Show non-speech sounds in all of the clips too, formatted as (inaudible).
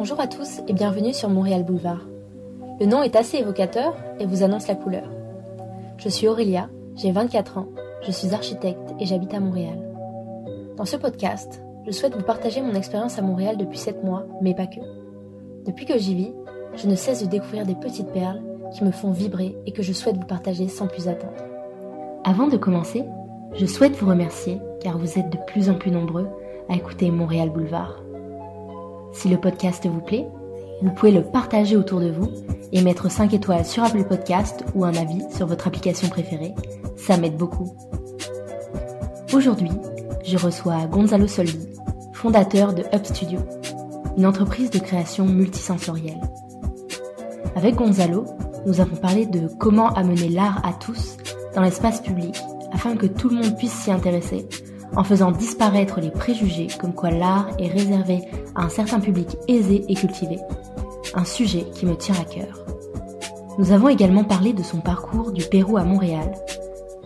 Bonjour à tous et bienvenue sur Montréal Boulevard. Le nom est assez évocateur et vous annonce la couleur. Je suis Aurélia, j'ai 24 ans, je suis architecte et j'habite à Montréal. Dans ce podcast, je souhaite vous partager mon expérience à Montréal depuis 7 mois, mais pas que. Depuis que j'y vis, je ne cesse de découvrir des petites perles qui me font vibrer et que je souhaite vous partager sans plus attendre. Avant de commencer, je souhaite vous remercier car vous êtes de plus en plus nombreux à écouter Montréal Boulevard. Si le podcast vous plaît, vous pouvez le partager autour de vous et mettre 5 étoiles sur Apple Podcast ou un avis sur votre application préférée. Ça m'aide beaucoup. Aujourd'hui, je reçois Gonzalo Soldi, fondateur de Up Studio, une entreprise de création multisensorielle. Avec Gonzalo, nous avons parlé de comment amener l'art à tous dans l'espace public afin que tout le monde puisse s'y intéresser, en faisant disparaître les préjugés comme quoi l'art est réservé à un certain public aisé et cultivé, un sujet qui me tient à cœur. Nous avons également parlé de son parcours du Pérou à Montréal,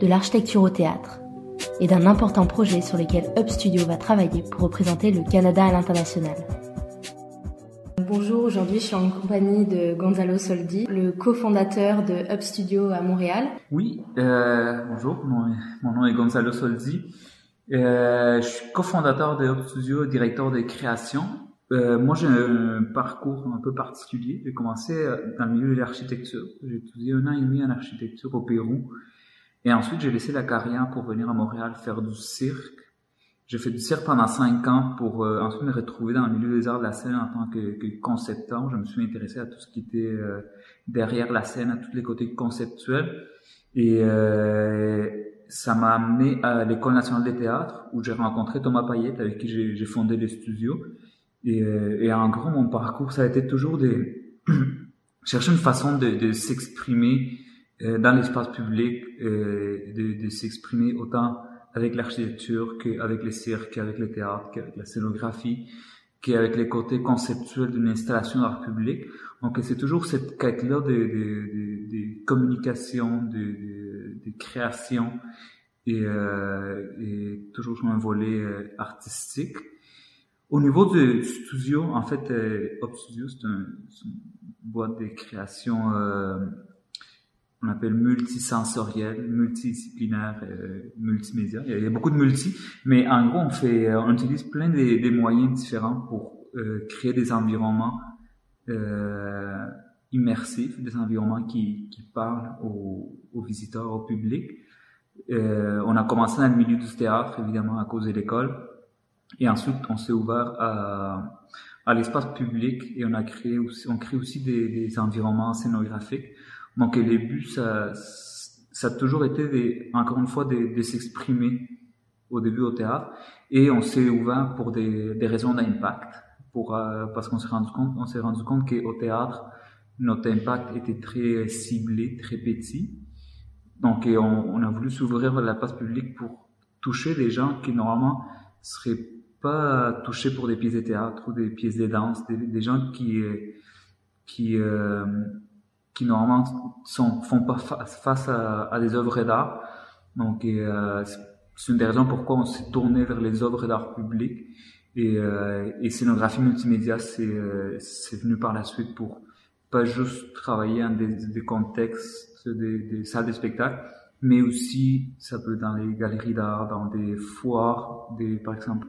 de l'architecture au théâtre et d'un important projet sur lequel Up Studio va travailler pour représenter le Canada à l'international. Bonjour, aujourd'hui je suis en compagnie de Gonzalo Soldi, le cofondateur de Up Studio à Montréal. Oui, euh, bonjour, mon, mon, nom est Gonzalo Soldi. Euh, je suis cofondateur de Up Studio, directeur de création. Euh, moi j'ai un parcours un peu particulier. J'ai commencé euh, dans le milieu de l'architecture. J'ai étudié un an et demi en architecture au Pérou. Et ensuite j'ai laissé la carrière pour venir à Montréal faire du cirque j'ai fait du cirque pendant cinq ans pour euh, ensuite me retrouver dans le milieu des arts de la scène en tant que, que concepteur. Je me suis intéressé à tout ce qui était euh, derrière la scène, à tous les côtés conceptuels. Et euh, ça m'a amené à l'École nationale des théâtres où j'ai rencontré Thomas Payette avec qui j'ai fondé les studios. Et, et, en gros, mon parcours, ça a été toujours de (clears throat) chercher une façon de, s'exprimer dans l'espace public, de, de s'exprimer autant avec l'architecture, qu'avec les cirques, qu'avec le théâtre, qu'avec la scénographie, qu'avec les côtés conceptuels d'une installation d'art public. Donc c'est toujours cette quête-là de, de, de, de, communication, de, de, création et, euh, toujours sur un volet euh, artistique. Au niveau du studio, en fait, euh, Studio, c'est un, une boîte de création euh, on appelle multisensoriel, multidisciplinaire, multimédia. Il y, a, beaucoup de multi, mais en gros, on fait, on utilise plein des, des moyens différents pour créer des environnements immersifs, des environnements qui, qui parlent aux, aux, visiteurs, au public. Euh, on a commencé dans le milieu du théâtre, évidemment, à cause de l'école, et ensuite, on s'est ouvert à, l'espace public et on a créé aussi, on crée aussi des, environnements scénographiques donc les buts, ça, a toujours été, encore une fois, de, s'exprimer au début au théâtre. Et on s'est ouvert pour des, des raisons d'impact, pour euh, parce qu'on s'est rendu compte, on s'est rendu compte qu'au théâtre, notre impact était très ciblé, très petit. Donc on, a voulu s'ouvrir la place publique pour toucher des gens qui normalement seraient pas touchés pour des pièces de théâtre ou des pièces de danse, des, gens qui qui euh, qui normalement sont, font pas face à, des œuvres d'art. Donc, euh, c'est une des raisons pourquoi on s'est tourné vers les œuvres d'art public. Et, euh, et scénographie multimédia, c'est euh, venu par la suite pour pas juste travailler dans des contextes, des, salles de spectacle, mais aussi ça peut dans les galeries d'art, dans des foires, des, par exemple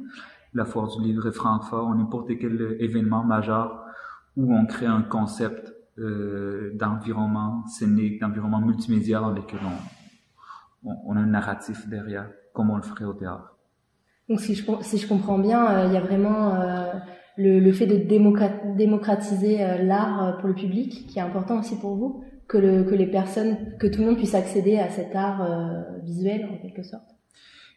la foire du livre de Francfort, ou n'importe quel événement majeur où on crée un concept euh, d'environnement scénique, d'environnement multimédia dans lesquels on, on, a un narratif derrière, comme on le ferait au théâtre. Donc si je, si je comprends bien, euh, il y a vraiment euh, le, le, fait de démocratiser l'art pour le public qui est important aussi pour vous, que, le, que les personnes, que tout le monde puisse accéder à cet art euh, visuel en quelque sorte.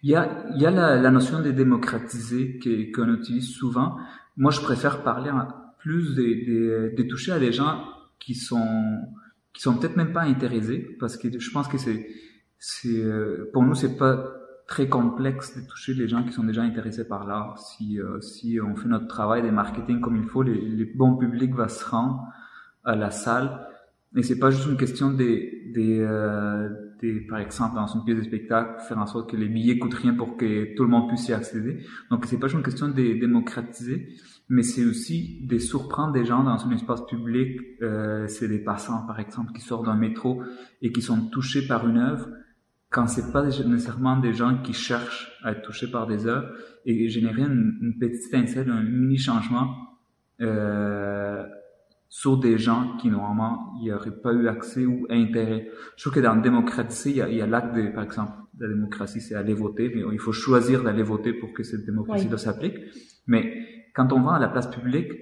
Il y a, il y a la, la notion de démocratiser qu'on utilise souvent. Moi, je préfère parler plus de, de, de toucher à des gens qui sont qui sont peut-être même pas intéressés parce que je pense que c'est c'est euh, pour nous c'est pas très complexe de toucher les gens qui sont déjà intéressés par l'art si euh, si on fait notre travail de marketing comme il faut les, les bons publics va se rendre à la salle et c'est pas juste une question des des euh, des, par exemple, dans une pièce de spectacle, faire en sorte que les billets coûtent rien pour que tout le monde puisse y accéder. Donc, c'est pas juste une question de démocratiser, mais c'est aussi de surprendre des gens dans un espace public. Euh, c'est des passants, par exemple, qui sortent d'un métro et qui sont touchés par une œuvre, quand c'est pas nécessairement des gens qui cherchent à être touchés par des œuvres et générer une, petite étincelle, un mini changement euh, sur des gens qui normalement n'y auraient pas eu accès ou intérêt. Je trouve que dans le démocratiser, il y a, il y a l'acte de, par exemple, la démocratie, c'est aller voter, mais il faut choisir d'aller voter pour que cette démocratie s'applique. Mais quand on va à la place publique,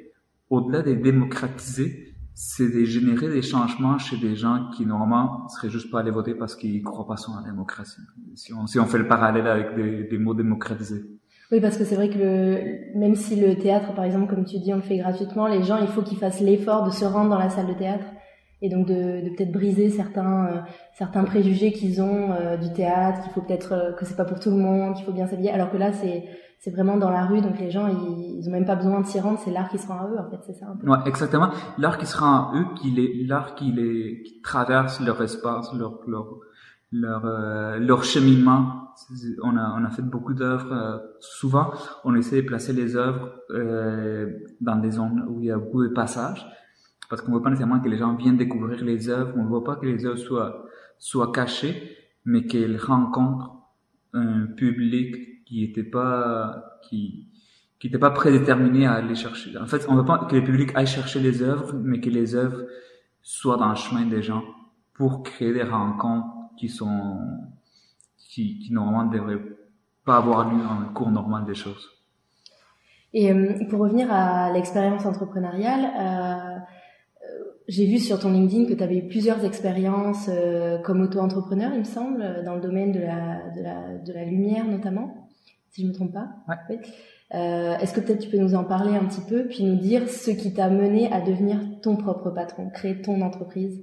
au-delà de démocratiser, c'est de générer des changements chez des gens qui normalement seraient juste pas allés voter parce qu'ils croient pas sur la démocratie. Si on, si on fait le parallèle avec des, des mots démocratisés. Oui, parce que c'est vrai que le, même si le théâtre, par exemple, comme tu dis, on le fait gratuitement, les gens, il faut qu'ils fassent l'effort de se rendre dans la salle de théâtre et donc de, de peut-être briser certains euh, certains préjugés qu'ils ont euh, du théâtre, qu'il faut peut-être euh, que c'est pas pour tout le monde, qu'il faut bien s'habiller, alors que là c'est c'est vraiment dans la rue, donc les gens ils, ils ont même pas besoin de s'y rendre, c'est l'art qui se rend à eux en fait, c'est ça. Ouais, exactement, l'art qui se rend à eux, qui est l'art qui les qui traverse leur espace, leur leur leur, euh, leur cheminement. On a, on a fait beaucoup d'œuvres. Euh, souvent, on essaie de placer les œuvres euh, dans des zones où il y a beaucoup de passages, parce qu'on ne veut pas nécessairement que les gens viennent découvrir les œuvres. On ne veut pas que les œuvres soient, soient cachées, mais qu'elles rencontrent un public qui n'était pas qui qui n'était pas prédéterminé à aller chercher. En fait, on veut pas que le public aille chercher les œuvres, mais que les œuvres soient dans le chemin des gens pour créer des rencontres qui sont qui, qui normalement ne devraient pas avoir lieu dans le cours normal des choses. Et euh, pour revenir à l'expérience entrepreneuriale, euh, j'ai vu sur ton LinkedIn que tu avais eu plusieurs expériences euh, comme auto-entrepreneur, il me semble, dans le domaine de la, de la, de la lumière notamment, si je me trompe pas. Ouais. Euh, Est-ce que peut-être tu peux nous en parler un petit peu, puis nous dire ce qui t'a mené à devenir ton propre patron, créer ton entreprise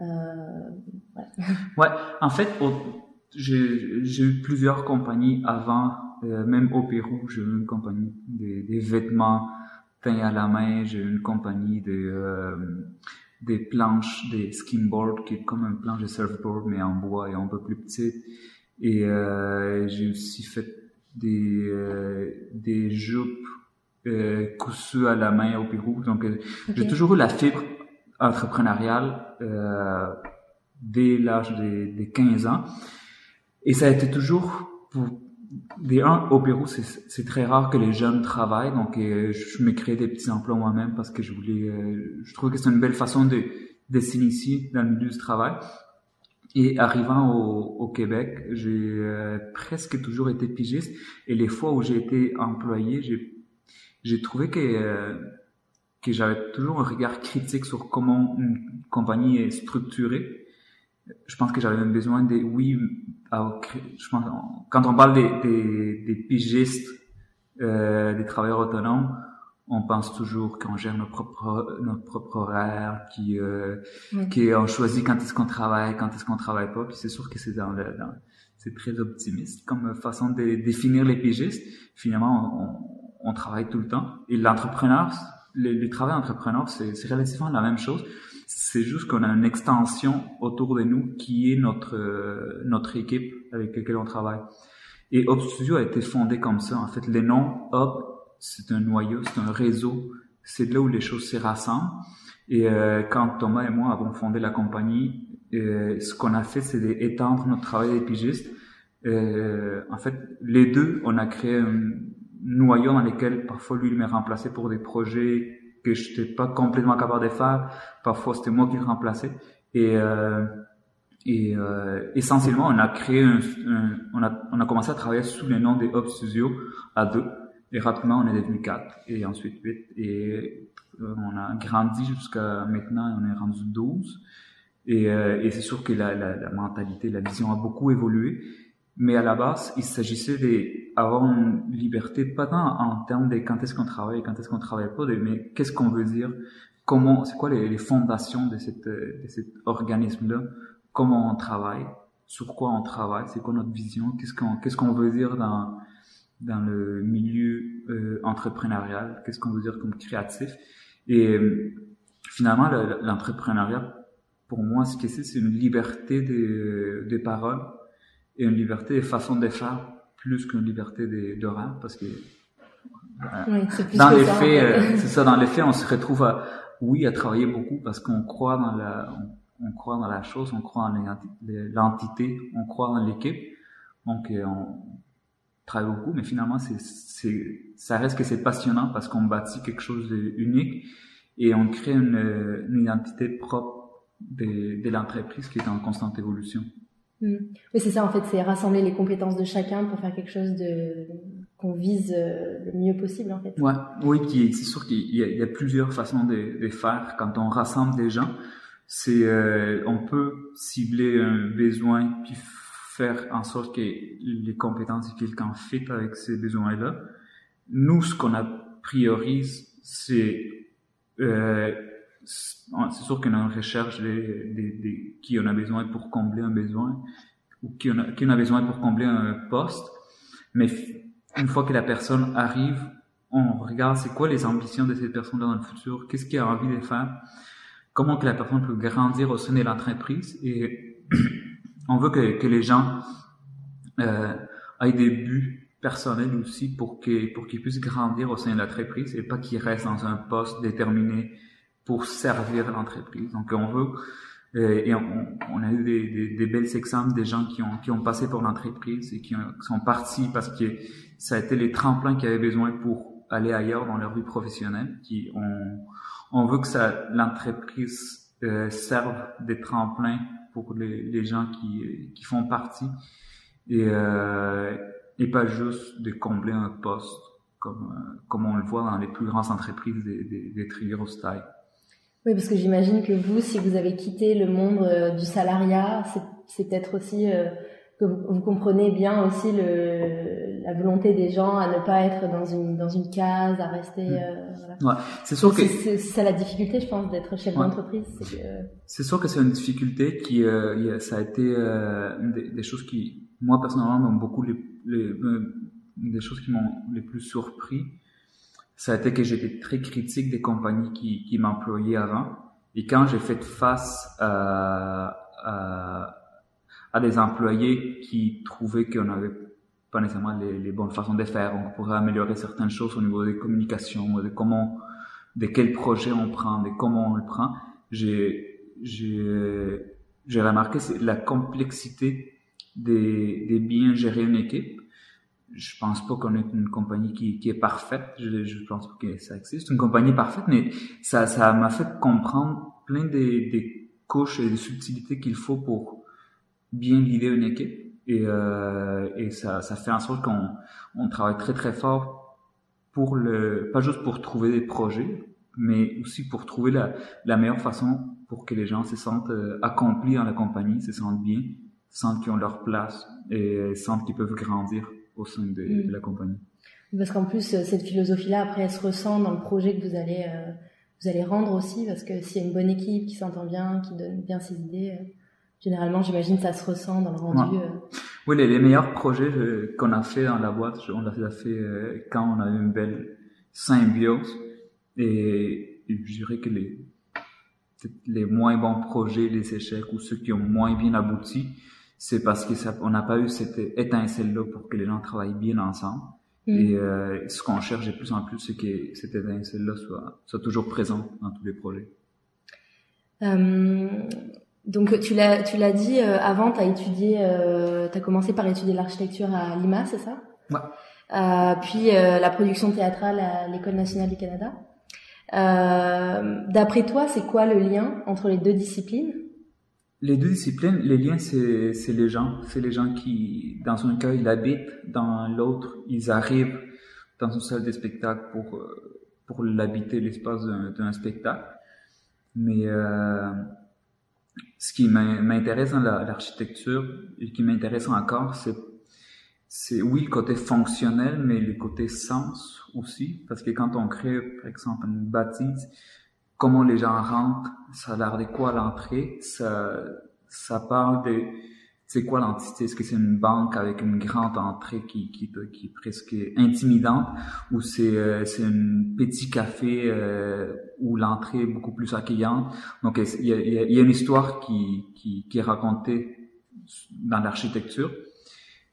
ouais. ouais, en fait, j'ai eu plusieurs compagnies avant, euh, même au Pérou, j'ai eu une compagnie des, des, vêtements peints à la main, j'ai eu une compagnie de, euh, des planches, des skimboards, qui est comme une planche de surfboard, mais en bois et un peu plus petite. Et euh, j'ai aussi fait des, euh, des jupes euh, cousues à la main au Pérou. Donc, euh, okay. j'ai toujours eu la fibre entrepreneuriale euh, dès l'âge de, de, 15 ans. Et ça a été toujours pour des un au Pérou, c'est très rare que les jeunes travaillent, donc euh, je me créais des petits emplois moi-même parce que je voulais, euh, je trouvais que c'est une belle façon de, de s'initier dans le milieu du travail. Et arrivant au, au Québec, j'ai euh, presque toujours été pigiste. Et les fois où j'ai été employé, j'ai j'ai trouvé que euh, que j'avais toujours un regard critique sur comment une compagnie est structurée. Je pense que j'avais même besoin des oui, je pense, quand on parle des, des, des pigistes, euh, des travailleurs autonomes, on pense toujours qu'on gère notre propre notre propre horaire, qui euh, oui. qui on choisit quand est-ce qu'on travaille, quand est-ce qu'on travaille pas. Puis c'est sûr que c'est dans, le, dans c'est très optimiste comme façon de définir les pigistes. Finalement, on, on travaille tout le temps. Et l'entrepreneur, le, le, travail entrepreneur, c'est relativement la même chose. C'est juste qu'on a une extension autour de nous qui est notre euh, notre équipe avec laquelle on travaille. Et Hub Studio a été fondé comme ça. En fait, les noms Hub, c'est un noyau, c'est un réseau. C'est là où les choses s'y rassemblent. Et euh, quand Thomas et moi avons fondé la compagnie, euh, ce qu'on a fait, c'est d'étendre notre travail des pigistes. Euh, en fait, les deux, on a créé un noyau dans lequel parfois lui il m'a remplacé pour des projets que je n'étais pas complètement capable de faire. Parfois, c'était moi qui le remplaçais. Et, euh, et euh, essentiellement, on a créé un, on a on a commencé à travailler sous le nom des Hub Studio à deux. Et rapidement, on est devenu quatre et ensuite huit. Et euh, on a grandi jusqu'à maintenant, on est rendu 12. Et, euh, et c'est sûr que la, la, la, mentalité, la vision a beaucoup évolué. Mais à la base, il s'agissait d'avoir une liberté, pas tant en termes de quand est-ce qu'on travaille, quand est-ce qu'on travaille pas, mais qu'est-ce qu'on veut dire, comment, c'est quoi les, fondations de, cette, de cet organisme-là, comment on travaille, sur quoi on travaille, c'est quoi notre vision, qu'est-ce qu'on qu'est-ce veut dire dans dans le milieu euh, entrepreneurial, qu'est-ce qu'on veut dire comme créatif. Et euh, finalement, l'entrepreneuriat pour moi, ce que c'est, c'est une liberté des, des paroles et une liberté des façons de faire plus qu'une liberté de, rap parce que oui, plus dans que les ça, faits, euh, c'est ça, dans les faits, on se retrouve à, oui, à travailler beaucoup parce qu'on croit dans la, on, on croit dans la chose, on croit en l'entité, on croit dans l'équipe. Donc, euh, on travaille beaucoup, mais finalement, c'est, c'est, ça reste que c'est passionnant parce qu'on bâtit quelque chose d'unique et on crée une, une identité propre de, de l'entreprise qui est en constante évolution. Mm. Oui, c'est ça, en fait, c'est rassembler les compétences de chacun pour faire quelque chose de qu'on vise euh, le mieux possible, en fait. Ouais, oui, c'est sûr qu'il y, a- plusieurs façons de, de faire. Quand on rassemble des gens, c'est euh, on peut cibler un besoin puis faire en sorte que les compétences de quelqu'un fit avec ces besoins-là. Nous, ce qu'on a priorise, c'est euh, c'est sûr qu'on recherche des, des, qui en a besoin pour combler un besoin ou qui en a, qui en a besoin pour combler un poste. Mais une fois que la personne arrive, on regarde c'est quoi les ambitions de cette personne-là dans le futur, qu'est-ce qu'il a envie de faire, comment que la personne peut grandir au sein de l'entreprise et (clears throat) on veut que, que les gens euh, aient des buts personnels aussi pour qu'ils pour qu'ils puissent grandir au sein de l'entreprise et pas qu'ils restent dans un poste déterminé pour servir l'entreprise. Donc on veut euh, et on, on a eu des, des, des belles exemples des gens qui ont qui ont passé pour l'entreprise et qui, ont- qui sont partis parce que ça a été les tremplins qu'ils avaient besoin pour aller ailleurs dans leur vie professionnelle. Qui on on veut que ça l'entreprise euh, serve des tremplins pour les, les gens qui qui font partie et euh, et pas juste de combler un poste comme euh, comme on le voit dans les plus grandes entreprises des des, des très grosses tailles. Oui, parce que j'imagine que vous, si vous avez quitté le monde euh, du salariat, c'est- peut-être aussi euh, que vous, vous comprenez bien aussi le, la volonté des gens à ne pas être dans une dans une case, à rester. Mm. euh, voilà. Ouais, c'est sûr que C'est ça la difficulté, je pense, d'être chef Ouais. d'entreprise, c'est que sûr que c'est une difficulté qui, ça a été une des, des choses qui, moi personnellement, m'ont beaucoup les, les, une des choses qui m'ont les plus surpris. Ça a été que j'étais très critique des compagnies qui, qui m'employaient avant. Et quand j'ai fait face à, à, à des employés qui trouvaient qu'on n'avait pas nécessairement les, bonnes façons de faire, on pourrait améliorer certaines choses au niveau des communications, de comment, de quel projet on prend, de comment on le prend, j'ai, j'ai, j'ai remarqué la complexité des, des bien gérer une équipe. Je pense pas qu'on ait une compagnie qui, qui est parfaite. Je, je pense pas que ça existe, une compagnie parfaite, mais ça, ça m'a fait comprendre plein des, des couches et des subtilités qu'il faut pour bien guider une équipe. Et, euh, et ça, ça fait en sorte qu'on on travaille très très fort pour le, pas juste pour trouver des projets, mais aussi pour trouver la, la meilleure façon pour que les gens se sentent euh, accomplis dans la compagnie, se sentent bien, sentent qu'ils ont leur place et sentent qu'ils peuvent grandir au sein de, Mm. de la compagnie. parce qu'en plus euh, cette philosophie-là, après, elle se ressent dans le projet que vous allez euh, vous allez rendre aussi, parce que s'il y a une bonne équipe qui s'entend bien, qui donne bien ses idées, euh, généralement, j'imagine, ça se ressent dans le rendu. Ouais. euh. Oui, les, les meilleurs projets qu'on a fait dans la boîte, on les a fait quand on a eu une belle symbiose. Et, je dirais que les, les moins bons projets, les échecs ou ceux qui ont moins bien abouti, c'est parce que ça, on n'a pas eu cette étincelle-là pour que les gens travaillent bien ensemble. Mm. Et euh, ce qu'on cherche de plus en plus, c'est que cette étincelle-là soit, soit toujours présente dans tous les projets. Euh, donc tu l'as tu l'as dit euh, avant, tu as étudié, tu as commencé par étudier l'architecture à Lima, c'est ça? Ouais. Puis la production théâtrale à l'École nationale du Canada. D'après toi, c'est quoi le lien entre les deux disciplines? Les deux disciplines, les liens, c'est les gens. C'est les gens qui, dans un cas, ils habitent, dans l'autre, ils arrivent dans une salle de spectacle pour, euh, pour l'habiter, l'espace d'un spectacle. Mais euh, ce qui m'in- m'intéresse dans la- l'architecture et qui m'intéresse encore, c'est c'est oui le côté fonctionnel, mais le côté sens aussi. Parce que quand on crée, par exemple, une bâtisse, comment les gens rentrent, ça a l'air de quoi l'entrée, ça, ça parle de, c'est quoi l'entité? Est-ce que c'est une banque avec une grande entrée qui, qui, qui est presque intimidante ou c'est euh, un petit café euh, où l'entrée est beaucoup plus accueillante? Donc il y a, y a une histoire qui, qui, qui est racontée dans l'architecture.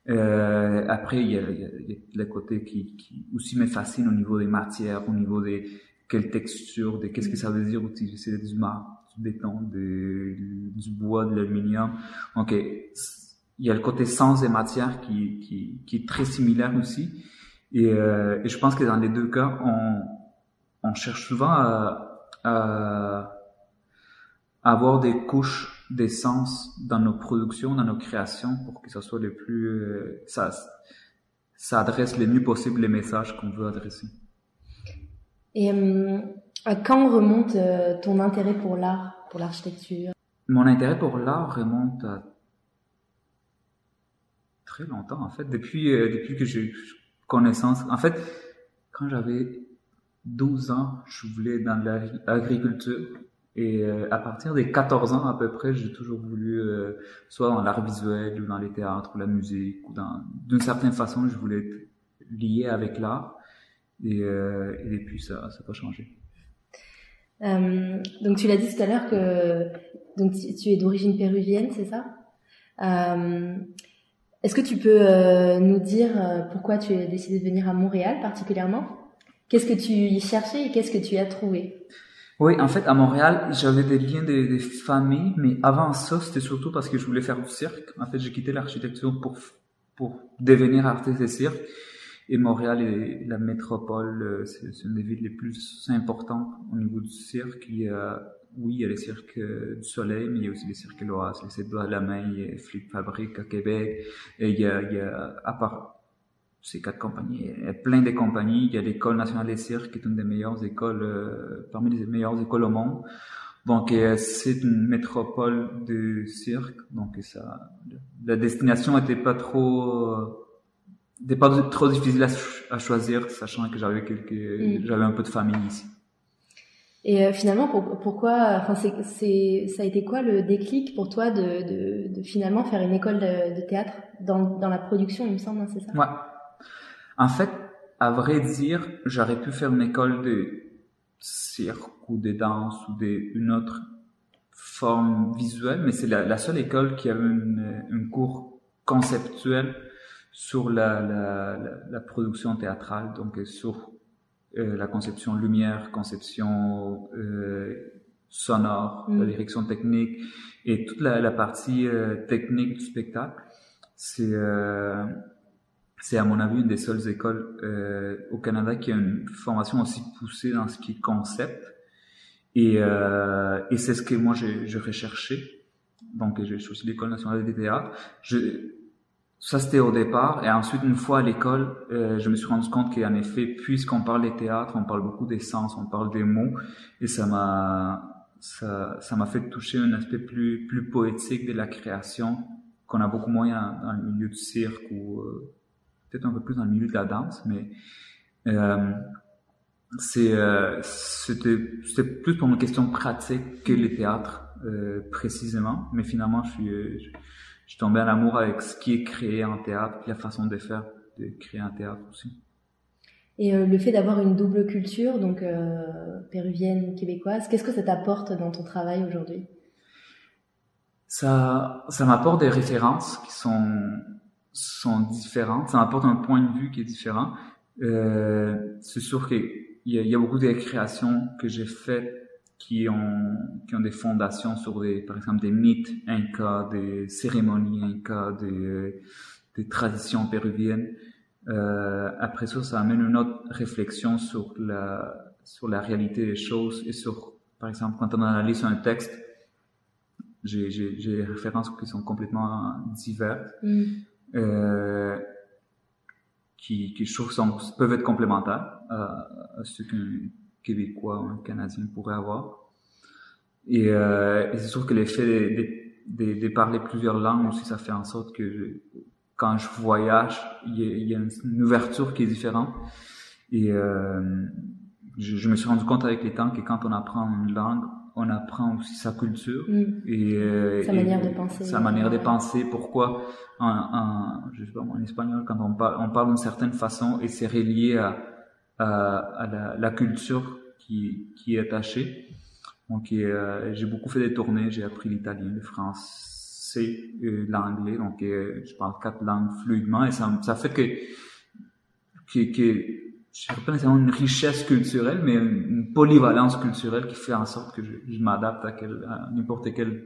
Euh, après, il y, a, il y a le côté qui, qui aussi me fascine au niveau des matières, au niveau des quelles textures, de qu'est-ce que ça veut dire utiliser du marbre béton, de, du bois, de l'aluminium. Donc, il y a le côté sens des matières qui, qui, qui est très similaire aussi. Et, euh, et, je pense que dans les deux cas, on, on cherche souvent à, à, avoir des couches d'essence dans nos productions, dans nos créations, pour que ça soit le plus, euh, ça, ça adresse le mieux possible les messages qu'on veut adresser. Et euh, à quand remonte euh, ton intérêt pour l'art, pour l'architecture? Mon intérêt pour l'art remonte à très longtemps, en fait, depuis, euh, depuis que j'ai connaissance. En fait, quand j'avais 12 ans, je voulais dans l'agriculture. Et à partir des 14 ans à peu près, j'ai toujours voulu, soit dans l'art visuel ou dans les théâtres ou la musique, ou d'une certaine façon, je voulais être lié avec l'art. Et, et depuis, ça n'a pas changé. Euh, donc tu l'as dit tout à l'heure que donc tu, es d'origine péruvienne, c'est ça? Euh, Est-ce que tu peux euh, nous dire euh, pourquoi tu as décidé de venir à Montréal particulièrement? Qu'est-ce que tu y cherchais et qu'est-ce que tu as trouvé? Oui, en fait, à Montréal, j'avais des liens des, des familles, mais avant ça, c'était surtout parce que je voulais faire du cirque. En fait, j'ai quitté l'architecture pour pour devenir artiste de cirque. Et Montréal est la métropole, euh, c'est une des villes les plus importantes au niveau du cirque. Il y a, oui, il y a les cirques euh, du Soleil, mais il y a aussi les cirques l'Oise, les Sept de la Main, il y a Flip Fabrique à Québec. Et il y a, il y a à part ces quatre compagnies, il y a plein de compagnies. Il y a l'École nationale des cirques, qui est une des meilleures écoles, euh, parmi les meilleures écoles au monde. Donc, c'est une métropole de cirque. Donc, ça, la destination n'était pas trop n'était pas trop difficile à, choisir, sachant que j'avais quelques, mm. j'avais un peu de famille ici. Et euh, finalement, pourquoi, enfin, c'est, ça a été quoi le déclic pour toi de, de, de finalement faire une école de, de théâtre dans, dans, la production, il me semble, hein, c'est ça? Ouais. En fait, à vrai dire, j'aurais pu faire une école de cirque ou de danse ou de, une autre forme visuelle, mais c'est la, la seule école qui avait une, une cours conceptuel sur la, la, la, production théâtrale, donc sur euh, la conception lumière, conception euh, sonore, la mm. direction technique et toute la, la partie euh, technique du spectacle. C'est euh, c'est à mon avis une des seules écoles euh, au Canada qui a une formation aussi poussée dans ce qui est concept. Et, et c'est ce que moi j'ai recherché. Donc j'ai choisi l'école nationale des théâtres. Je, ça, c'était au départ. Et ensuite, une fois à l'école, euh, je me suis rendu compte qu'en effet, puisqu'on parle des théâtres, on parle beaucoup des sens, on parle des mots. Et ça m'a, ça, ça m'a fait toucher un aspect plus, plus poétique de la création qu'on a beaucoup moins dans le milieu du cirque ou euh, peut-être un peu plus dans le milieu de la danse. Mais euh, c'est, euh, c'était, c'était plus pour une question pratique que les théâtres euh, précisément. Mais finalement, je suis... Je, je suis tombé en amour avec ce qui est créé en théâtre, la façon de faire, de créer un théâtre aussi. Et euh, le fait d'avoir une double culture, donc euh, péruvienne, québécoise, qu'est-ce que ça t'apporte dans ton travail aujourd'hui? Ça, ça m'apporte des références qui sont sont différentes. Ça m'apporte un point de vue qui est différent. Euh, c'est sûr qu'il y, y, a beaucoup de créations que j'ai faites qui ont, qui ont des fondations sur des, par exemple, des mythes incas, des cérémonies incas, des, des traditions péruviennes. Euh, après ça, ça amène une autre réflexion sur la, sur la réalité des choses et sur, par exemple, quand on analyse un texte, j'ai, j'ai, j'ai des références qui sont complètement diverses, mm. euh, qui, qui je trouve sont, peuvent être complémentaires à, à ce que québécois ou un canadien pourrait avoir. Et, euh, et c'est sûr que l'effet de, de, de, parler plusieurs langues aussi, ça fait en sorte que quand je voyage, il y, a, il y, a, une ouverture qui est différente. Et euh, je, je, me suis rendu compte avec les temps que quand on apprend une langue, on apprend aussi sa culture Mm. et euh, Sa et manière de penser. sa manière de penser. Pourquoi en, en, je sais pas, en espagnol, quand on parle, on parle d'une certaine façon et c'est relié à, à, la, culture qui, qui est attachée. Donc, euh, j'ai beaucoup fait des tournées. J'ai appris l'italien, le français, euh, l'anglais. Donc, je parle quatre langues fluidement et ça, fait que, que, que je pas nécessairement une richesse culturelle, mais une, polyvalence culturelle qui fait en sorte que je, m'adapte à, n'importe quel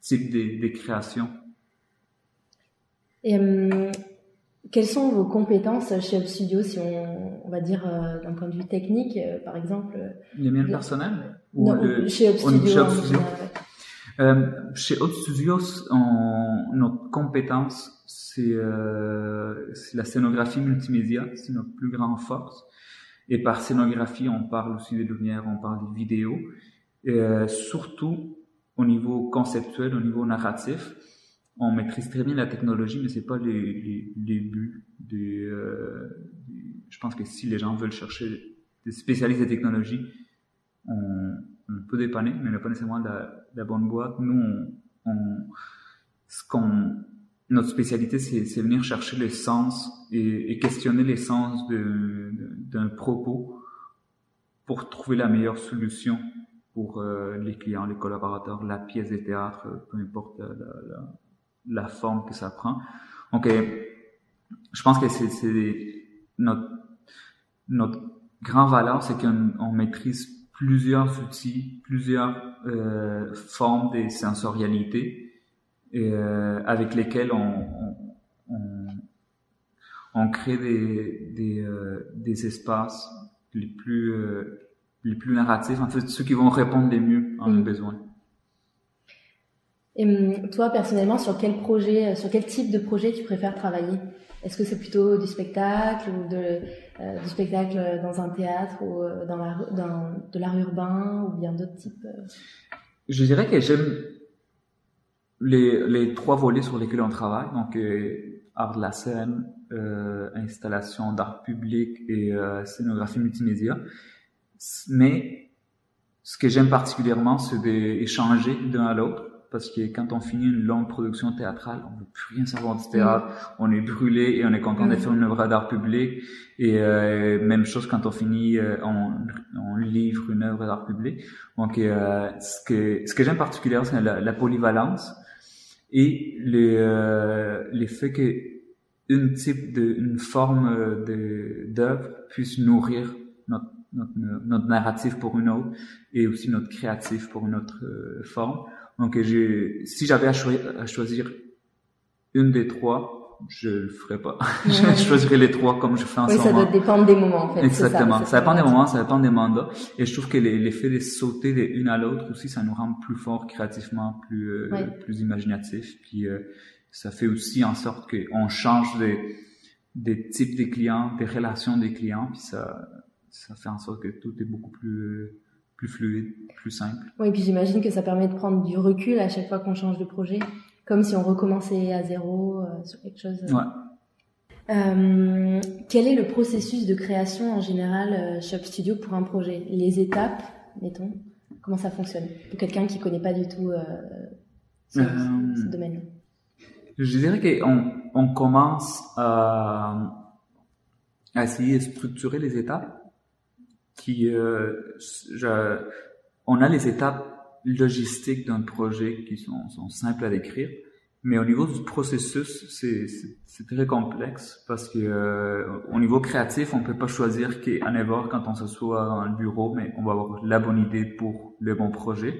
type de, création. Hum, quelles sont vos compétences chez Up Studio, si on, on va dire euh, d'un point de vue technique, euh, par exemple euh, Les miennes personnelles ou non, le- chez Up Studio, chez Up Studio. Euh, chez on- notre compétence, c'est euh, c'est la scénographie multimédia, c'est notre plus grande force. Et par scénographie, on parle aussi des lumières, on parle des vidéos. Euh, surtout au niveau conceptuel, au niveau narratif, on maîtrise très bien la technologie, mais c'est pas les, les, les buts euh, Je pense que si les gens veulent chercher des spécialistes de technologie, on, on peut dépanner, mais on pas nécessairement la, la bonne boîte. Nous, on, on- ce qu'on, notre spécialité, c'est, venir chercher les sens et, et questionner les sens d'un propos pour trouver la meilleure solution pour euh, les clients, les collaborateurs, la pièce de théâtre, peu importe la, la, la- forme que ça prend. Donc, je pense que c'est, notre, notre grand valeur, c'est qu'on on maîtrise plusieurs outils, plusieurs euh, formes de sensorialité euh, avec lesquelles on, on, on, on crée des, des, euh, des espaces les plus, euh, les plus narratifs, en fait, ceux qui vont répondre les mieux à nos Mm. besoins. Et hum, toi, personnellement, sur quel projet, euh, sur quel type de projet tu préfères travailler? Est-ce que c'est plutôt du spectacle ou euh, du spectacle dans un théâtre ou euh, dans, de l'art urbain ou bien d'autres types Je dirais que j'aime les, les trois volets sur lesquels on travaille, donc art de la scène, installation d'art public et scénographie multimédia. Mais ce que j'aime particulièrement, c'est d'échanger d'un à l'autre, parce que quand on finit une longue production théâtrale, on veut plus rien savoir du théâtre, on est brûlé et on est content de Mm. faire une œuvre d'art public. Et euh, même chose quand on finit, euh, on, on livre une œuvre d'art public. Donc, euh, ce que, ce que j'aime particulièrement, c'est la, la polyvalence et le, euh, le fait que une type de, une forme euh, de, d'œuvre puisse nourrir notre, notre, notre narratif pour une autre et aussi notre créatif pour une autre euh, forme. Donc, si j'avais à, choi- à choisir une des trois, je le ferais pas. (laughs) je choisirais les trois comme je fais en Oui, ce ça moment. doit dépendre des moments, en fait. Exactement. Ça, dépend des moments, ça dépend des mandats. Et je trouve que l'effet de sauter de une à l'autre aussi, ça nous rend plus forts créativement, plus euh, plus imaginatifs. Puis euh, ça fait aussi en sorte qu'on change des des types de clients, des relations des clients, puis ça ça fait en sorte que tout est beaucoup plus euh, plus fluide, plus simple. Oui, puis j'imagine que ça permet de prendre du recul à chaque fois qu'on change de projet, comme si on recommençait à zéro euh, sur quelque chose. Ouais. Euh, quel est le processus de création en général euh, Up Studio pour un projet? Les étapes, mettons, comment ça fonctionne? Pour quelqu'un qui connaît pas du tout euh, ce, Euh, ce domaine. Je dirais qu'on on commence à, à essayer de structurer les étapes. Qui, euh, je- on a les étapes logistiques d'un projet qui sont, simples à décrire, mais au niveau du processus, c'est très complexe parce que euh, au niveau créatif, on peut pas choisir qu'à heure quand on s'assoit dans le bureau, mais on va avoir la bonne idée pour le bon projet.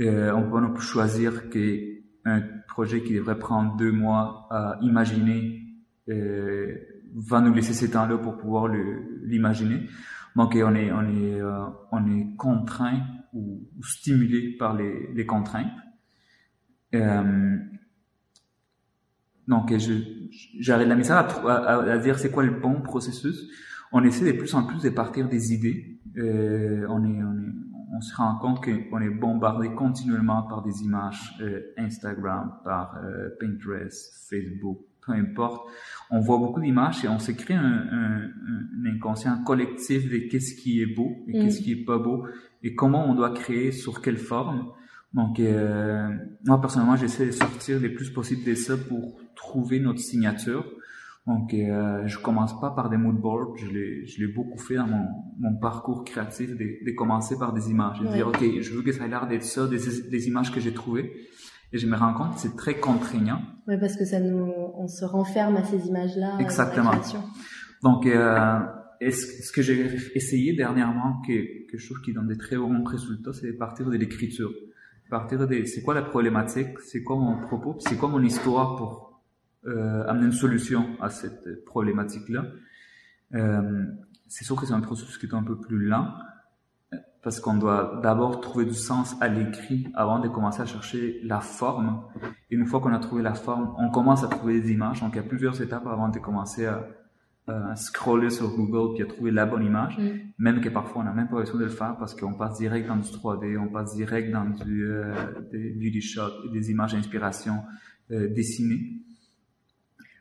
Euh, on peut non choisir que un projet qui devrait prendre deux mois à imaginer euh, va nous laisser ces temps-là pour pouvoir l'imaginer. Donc on est on est euh, on est contraint ou, stimulé par les, les contraintes. Euh, donc je j'arrive la misère à, à- à dire c'est quoi le bon processus. On essaie de plus en plus de partir des idées. Euh, on est on est on se rend compte qu'on est bombardé continuellement par des images euh, Instagram, par euh, Pinterest, Facebook, peu importe. On voit beaucoup d'images et on s'est créé un, un, un, inconscient collectif de qu'est-ce qui est beau et qu'est-ce qui est pas beau et comment on doit créer sur quelle forme. Donc, euh, moi personnellement, j'essaie de sortir le plus possible de ça pour trouver notre signature. Donc, euh, je commence pas par des mood boards. Je l'ai, je l'ai beaucoup fait dans mon, mon parcours créatif, de, de, commencer par des images. De dire, ok, je veux que ça ait l'air d'être ça, des, des images que j'ai trouvées. Et je me rends compte que c'est très contraignant. Oui, parce que ça nous, on se renferme à ces images-là. Exactement. Donc, euh, ce, ce que j'ai essayé dernièrement, que, que je trouve qui donne des très bons résultats, c'est partir de l'écriture. Partir de, c'est quoi la problématique, c'est quoi mon propos, c'est quoi mon histoire pour euh, amener une solution à cette problématique-là? Euh, c'est sûr que c'est un processus qui est un peu plus lent parce qu'on doit d'abord trouver du sens à l'écrit avant de commencer à chercher la forme. Et une fois qu'on a trouvé la forme, on commence à trouver des images. Donc il y a plusieurs étapes avant de commencer à, à scroller sur Google puis à trouver la bonne image. Mm. Même que parfois on n'a même pas besoin de le faire parce qu'on passe direct dans du 3D, on passe direct dans du euh, des beauty shots, des images d'inspiration euh, dessinées.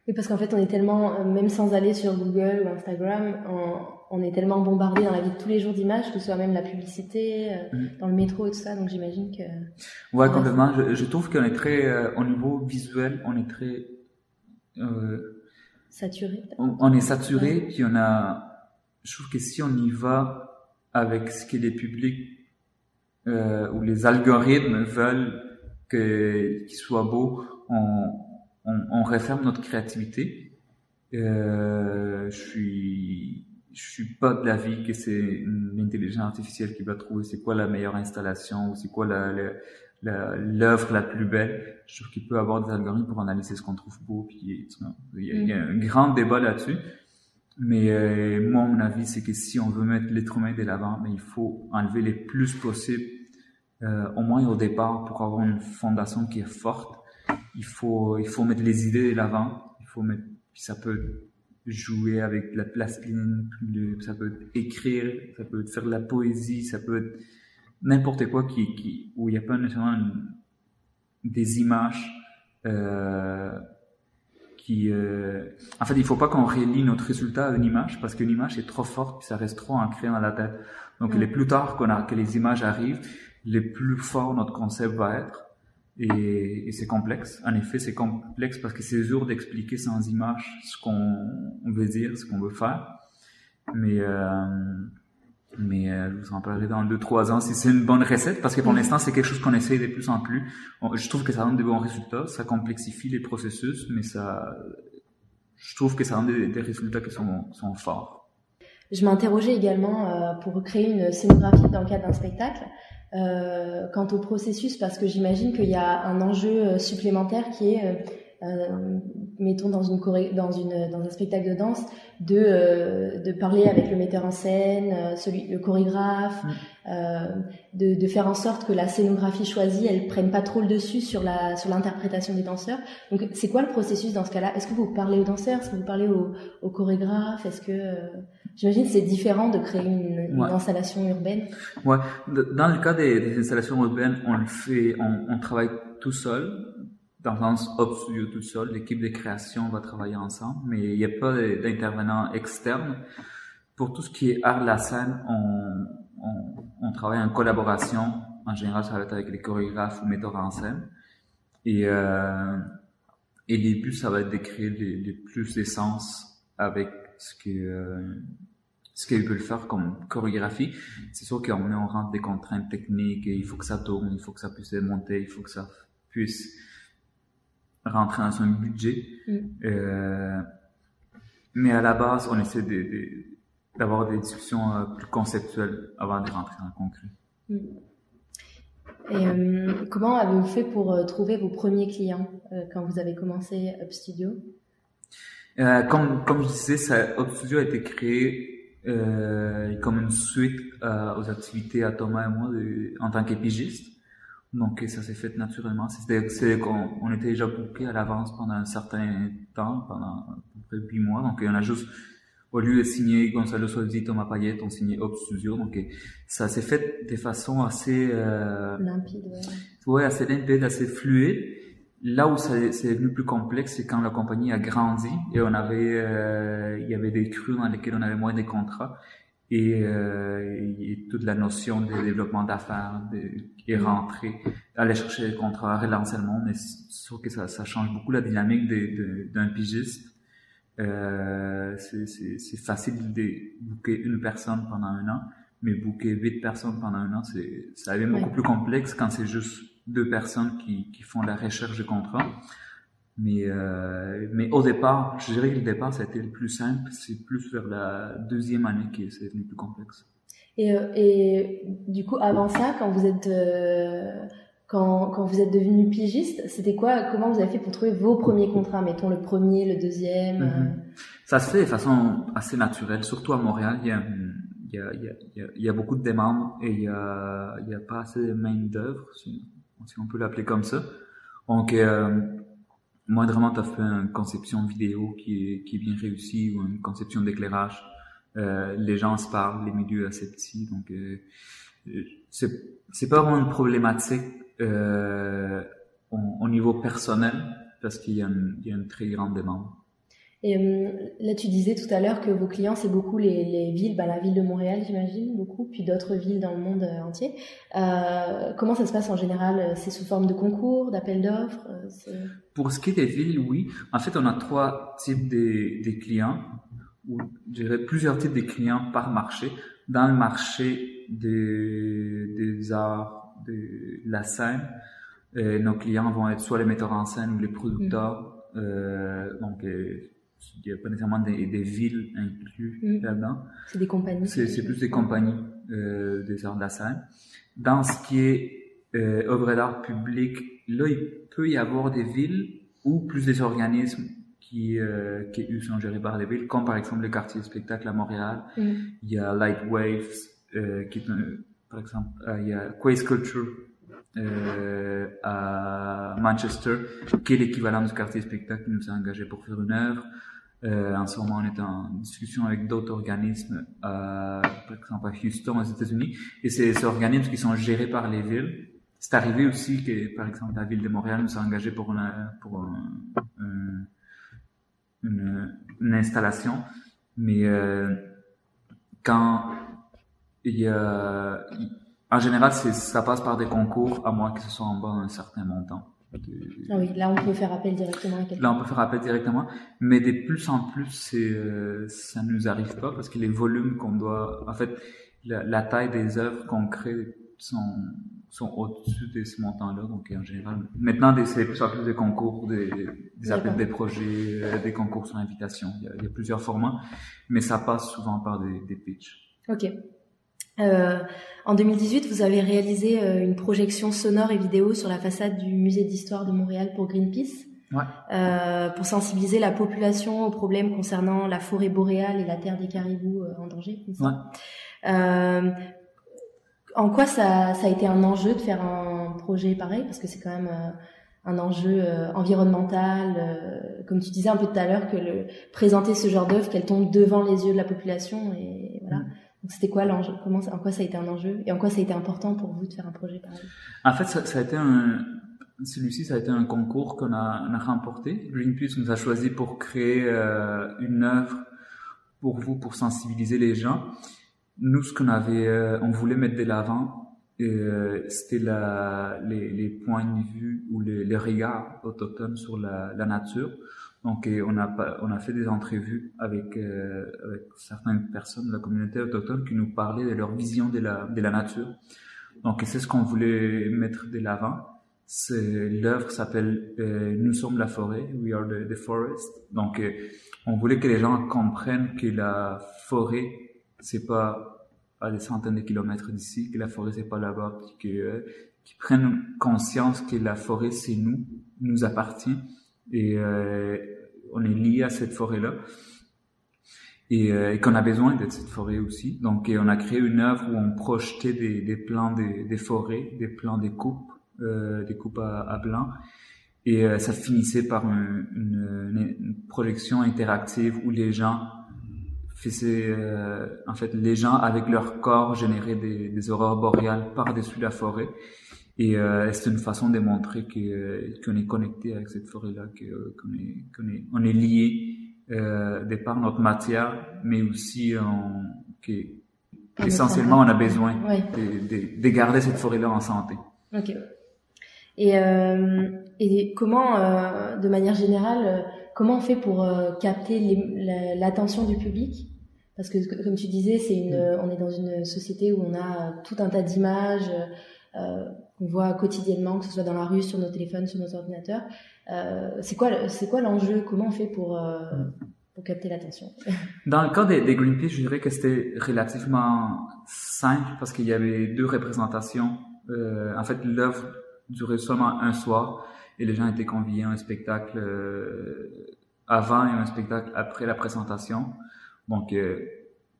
Oui, parce qu'en fait, on est tellement, euh, même sans aller sur Google ou Instagram, on, on est tellement bombardé dans la vie de tous les jours d'images, que ce soit même la publicité, euh, mm. dans le métro et tout ça. Donc j'imagine que. Ouais, complètement. Je, je trouve qu'on est très, euh, au niveau visuel, on est très. Euh, saturé. On, on, est saturé, puis on a. Je trouve que si on y va avec ce que les publics ou les algorithmes veulent qu'il soit beau, on on, on referme notre créativité. Euh, je suis je suis pas de l'avis que c'est l'intelligence artificielle qui va trouver c'est quoi la meilleure installation ou c'est quoi la, l'œuvre la, plus belle. Je trouve qu'il peut avoir des algorithmes pour analyser ce qu'on trouve beau. Puis il y, a, un grand débat là-dessus. Mais euh, moi, mon avis, c'est que si on veut mettre l'être humain de l'avant, mais il faut enlever les plus possible, euh, au moins au départ, pour avoir une fondation qui est forte il faut, il faut mettre les idées de l'avant. Il faut mettre, ça peut jouer avec la plastique, ça peut écrire, ça peut faire de la poésie, ça peut être n'importe quoi qui, qui, où il n'y a pas nécessairement des images, euh, qui, euh, en fait, il faut pas qu'on relie notre résultat à une image parce qu'une image est trop forte puis ça reste trop ancré dans la tête. Donc, les plus tard qu'on a, que les images arrivent, les plus fort notre concept va être. Et, et c'est complexe. En effet, c'est complexe parce que c'est dur d'expliquer sans image ce qu'on veut dire, ce qu'on veut faire. Mais euh, mais euh, je vous en parlerai dans deux trois ans si c'est une bonne recette parce que pour l'instant c'est quelque chose qu'on essaye de plus en plus. Je trouve que ça donne de bons résultats, ça complexifie les processus, mais ça, je trouve que ça donne des, des résultats qui sont, sont forts. Je m'interrogeais également euh, pour créer une scénographie dans le cadre d'un spectacle. Euh, quant au processus, parce que j'imagine qu'il y a un enjeu euh, supplémentaire qui est, euh, euh, mettons dans une dans une dans un spectacle de danse, de euh, de parler avec le metteur en scène, celui le chorégraphe, mm. de, de faire en sorte que la scénographie choisie, elle prenne pas trop le dessus sur la sur l'interprétation des danseurs. Donc c'est quoi le processus dans ce cas-là? Est-ce que vous parlez aux danseurs? Est-ce que vous parlez au, au chorégraphe Est-ce que J'imagine que c'est différent de créer une, une installation urbaine. Ouais. Dans le cas des, des installations urbaines, on le fait, on, on, travaille tout seul, dans le sens Hop Studio tout seul. L'équipe de création va travailler ensemble, mais il n'y a pas d'intervenants externes. Pour tout ce qui est art de la scène, on, on, on, travaille en collaboration. En général, ça va être avec les chorégraphes ou metteurs en scène. Et, euh, et les buts, ça va être de créer les, les plus d'essence avec ce que euh, ce qu'il peut le faire comme chorégraphie. C'est sûr qu'on en rentre des contraintes techniques et il faut que ça tourne, il faut que ça puisse monter, il faut que ça puisse rentrer dans un budget. Mm. Euh, mais à la base, on essaie d'avoir des discussions euh, plus conceptuelles avant de rentrer dans le concret. Mm. Et euh, comment avez-vous fait pour trouver vos premiers clients quand vous avez commencé Up Studio comme, comme je disais, ça, Studio a été créé comme une suite aux activités à Thomas et moi de, en tant qu'épigiste. Donc ça s'est fait naturellement. C'est qu'on on était déjà booké à l'avance pendant un certain temps, pendant à peu près huit mois. Donc on a juste, au lieu de signer Gonzalo Soldi, Thomas Payet, on signait Hop Studio. Donc ça s'est fait de façon assez... Euh, limpide, ouais. ouais. assez limpide, assez fluide. Là où c'est devenu plus complexe, c'est quand la compagnie a grandi et on avait, euh, il y avait des crues dans lesquelles on avait moins de contrats et, euh, et toute la notion de développement d'affaires est rentrée, aller chercher des contrats, relancer le monde, sûr que ça, ça change beaucoup la dynamique d'un pigiste. Euh, c'est facile de booker une personne pendant un an, mais booker huit personnes pendant un an, c'est ça devient beaucoup plus complexe quand c'est juste deux personnes qui, qui font la recherche de contrat. Mais, euh, mais au départ, je dirais que le départ, ça a été le plus simple. C'est plus vers la deuxième année que c'est devenu plus complexe. Et, euh, et du coup, avant ça, quand vous êtes, euh, quand, quand vous êtes devenu pigiste, c'était quoi Comment vous avez fait pour trouver vos premiers contrats Mettons le premier, le deuxième. Mm-hmm. Ça se fait de façon assez naturelle, surtout à Montréal. Il y a, il y a, il y a, il y a beaucoup de demandes et il y a, il y a pas assez de main d'œuvre si on peut l'appeler comme ça. Donc, euh, moindrement tu as fait une conception vidéo qui est, qui est bien réussie ou une conception d'éclairage, euh, les gens se parlent, les milieux assez petits, donc euh, c'est c'est pas vraiment une problématique euh, au, au, niveau personnel parce qu'il y, y a une très grande demande. Et euh, là, tu disais tout à l'heure que vos clients, c'est beaucoup les, les villes, bah, la ville de Montréal, j'imagine, beaucoup, puis d'autres villes dans le monde euh, entier. Euh, comment ça se passe en général? C'est sous forme de concours, d'appels d'offres Pour ce qui est des villes, oui. En fait, on a trois types de, des clients, ou je dirais plusieurs types de clients par marché. Dans le marché des, des arts, de la scène, nos clients vont être soit les metteurs en scène ou les producteurs. Mmh. Euh, donc, il n'y a pas nécessairement des, des villes inclus mm. là-dedans. C'est des compagnies. C'est plus des compagnies euh, des arts de la scène. Dans ce qui est euh, œuvre d'art public, là, il peut y avoir des villes ou plus des organismes qui, euh, qui eux, sont gérés par les villes, comme par exemple le quartier spectacle à Montréal. Mm. Il y a Light Waves, euh, qui est par exemple, il y a Quays Culture euh, à Manchester, qui est l'équivalent du quartier spectacle qui nous a engagé pour faire une œuvre. Euh, en ce moment, on est en discussion avec d'autres organismes, euh, par exemple à Houston, aux États-Unis, et c'est ces organismes qui sont gérés par les villes. C'est arrivé aussi que, par exemple, la ville de Montréal nous a engagé pour une, pour une, une installation, mais euh, quand il y a, en général, ça passe par des concours, à moins que ce soit en bas d'un certain montant. Ah oui, là on peut faire appel directement à quelqu'un. Là on peut faire appel directement, mais de plus en plus, euh, ça ne nous arrive pas parce que les volumes qu'on doit, en fait, la, la taille des œuvres qu'on crée sont, sont au-dessus de ce montant-là. Donc en général, maintenant c'est plus en plus des concours, des, des appels des projets, euh, des concours sur invitation. Il y, a, il y, a, plusieurs formats, mais ça passe souvent par des, des pitchs. Ok. Euh, en 2018, vous avez réalisé euh, une projection sonore et vidéo sur la façade du musée d'histoire de Montréal pour Greenpeace. Ouais. Euh, pour sensibiliser la population aux problèmes concernant la forêt boréale et la terre des caribous euh, en danger. Ouais. Euh, en quoi ça, ça, a été un enjeu de faire un projet pareil? Parce que c'est quand même euh, un enjeu environnemental, comme tu disais un peu tout à l'heure, que le, présenter ce genre d'œuvre, qu'elle tombe devant les yeux de la population et voilà. Mm. C'était quoi l'enjeu? En quoi ça a été un enjeu? Et en quoi ça a été important pour vous de faire un projet pareil? En fait, ça, a été celui-ci, ça a été un concours qu'on a, a remporté. Greenpeace nous a choisi pour créer euh, une œuvre pour vous, pour sensibiliser les gens. Nous, ce qu'on avait, euh, on voulait mettre de l'avant, euh, c'était les, les, points de vue ou les, les regards autochtones sur la, la nature. Donc, on a, on a fait des entrevues avec, euh, avec certaines personnes de la communauté autochtone qui nous parlaient de leur vision de la, de la nature. Donc, c'est ce qu'on voulait mettre de l'avant. L'œuvre s'appelle euh, Nous sommes la forêt, We are the, the forest. Donc, euh, on voulait que les gens comprennent que la forêt, c'est pas à des centaines de kilomètres d'ici, que la forêt c'est pas là-bas, que euh, qu'ils prennent conscience que la forêt c'est nous, nous appartient. Et euh, on est lié à cette forêt-là. Et, euh, et qu'on a besoin de cette forêt aussi. Donc, on a créé une œuvre où on projetait des, plans des, forêts, des plans des coupes, des coupes à, à blanc, et ça finissait par une, projection interactive où les gens faisaient, euh, en fait, les gens avec leur corps généraient des, des aurores boréales par-dessus la forêt Et euh, c'est une façon de montrer qu'on est connecté avec cette forêt-là, qu'on est, qu'on est, on est lié euh, de par notre matière, mais aussi en, essentiellement on a besoin de, de, de, garder cette forêt-là en santé. Ok. Et, euh, et comment, euh, de manière générale, euh, comment on fait pour euh, capter l'attention du public? Parce que comme tu disais, c'est une, mm. on est dans une société où on a tout un tas d'images euh, qu'on voit quotidiennement, que ce soit dans la rue, sur nos téléphones, sur nos ordinateurs. Euh, c'est quoi, c'est quoi l'enjeu? Comment on fait pour pour capter l'attention? (laughs) Dans le cas des, des, Greenpeace, je dirais que c'était relativement simple parce qu'il y avait deux représentations. Euh, en fait, l'œuvre durait seulement un soir et les gens étaient conviés à un spectacle euh, avant et un spectacle après la présentation. Donc, euh,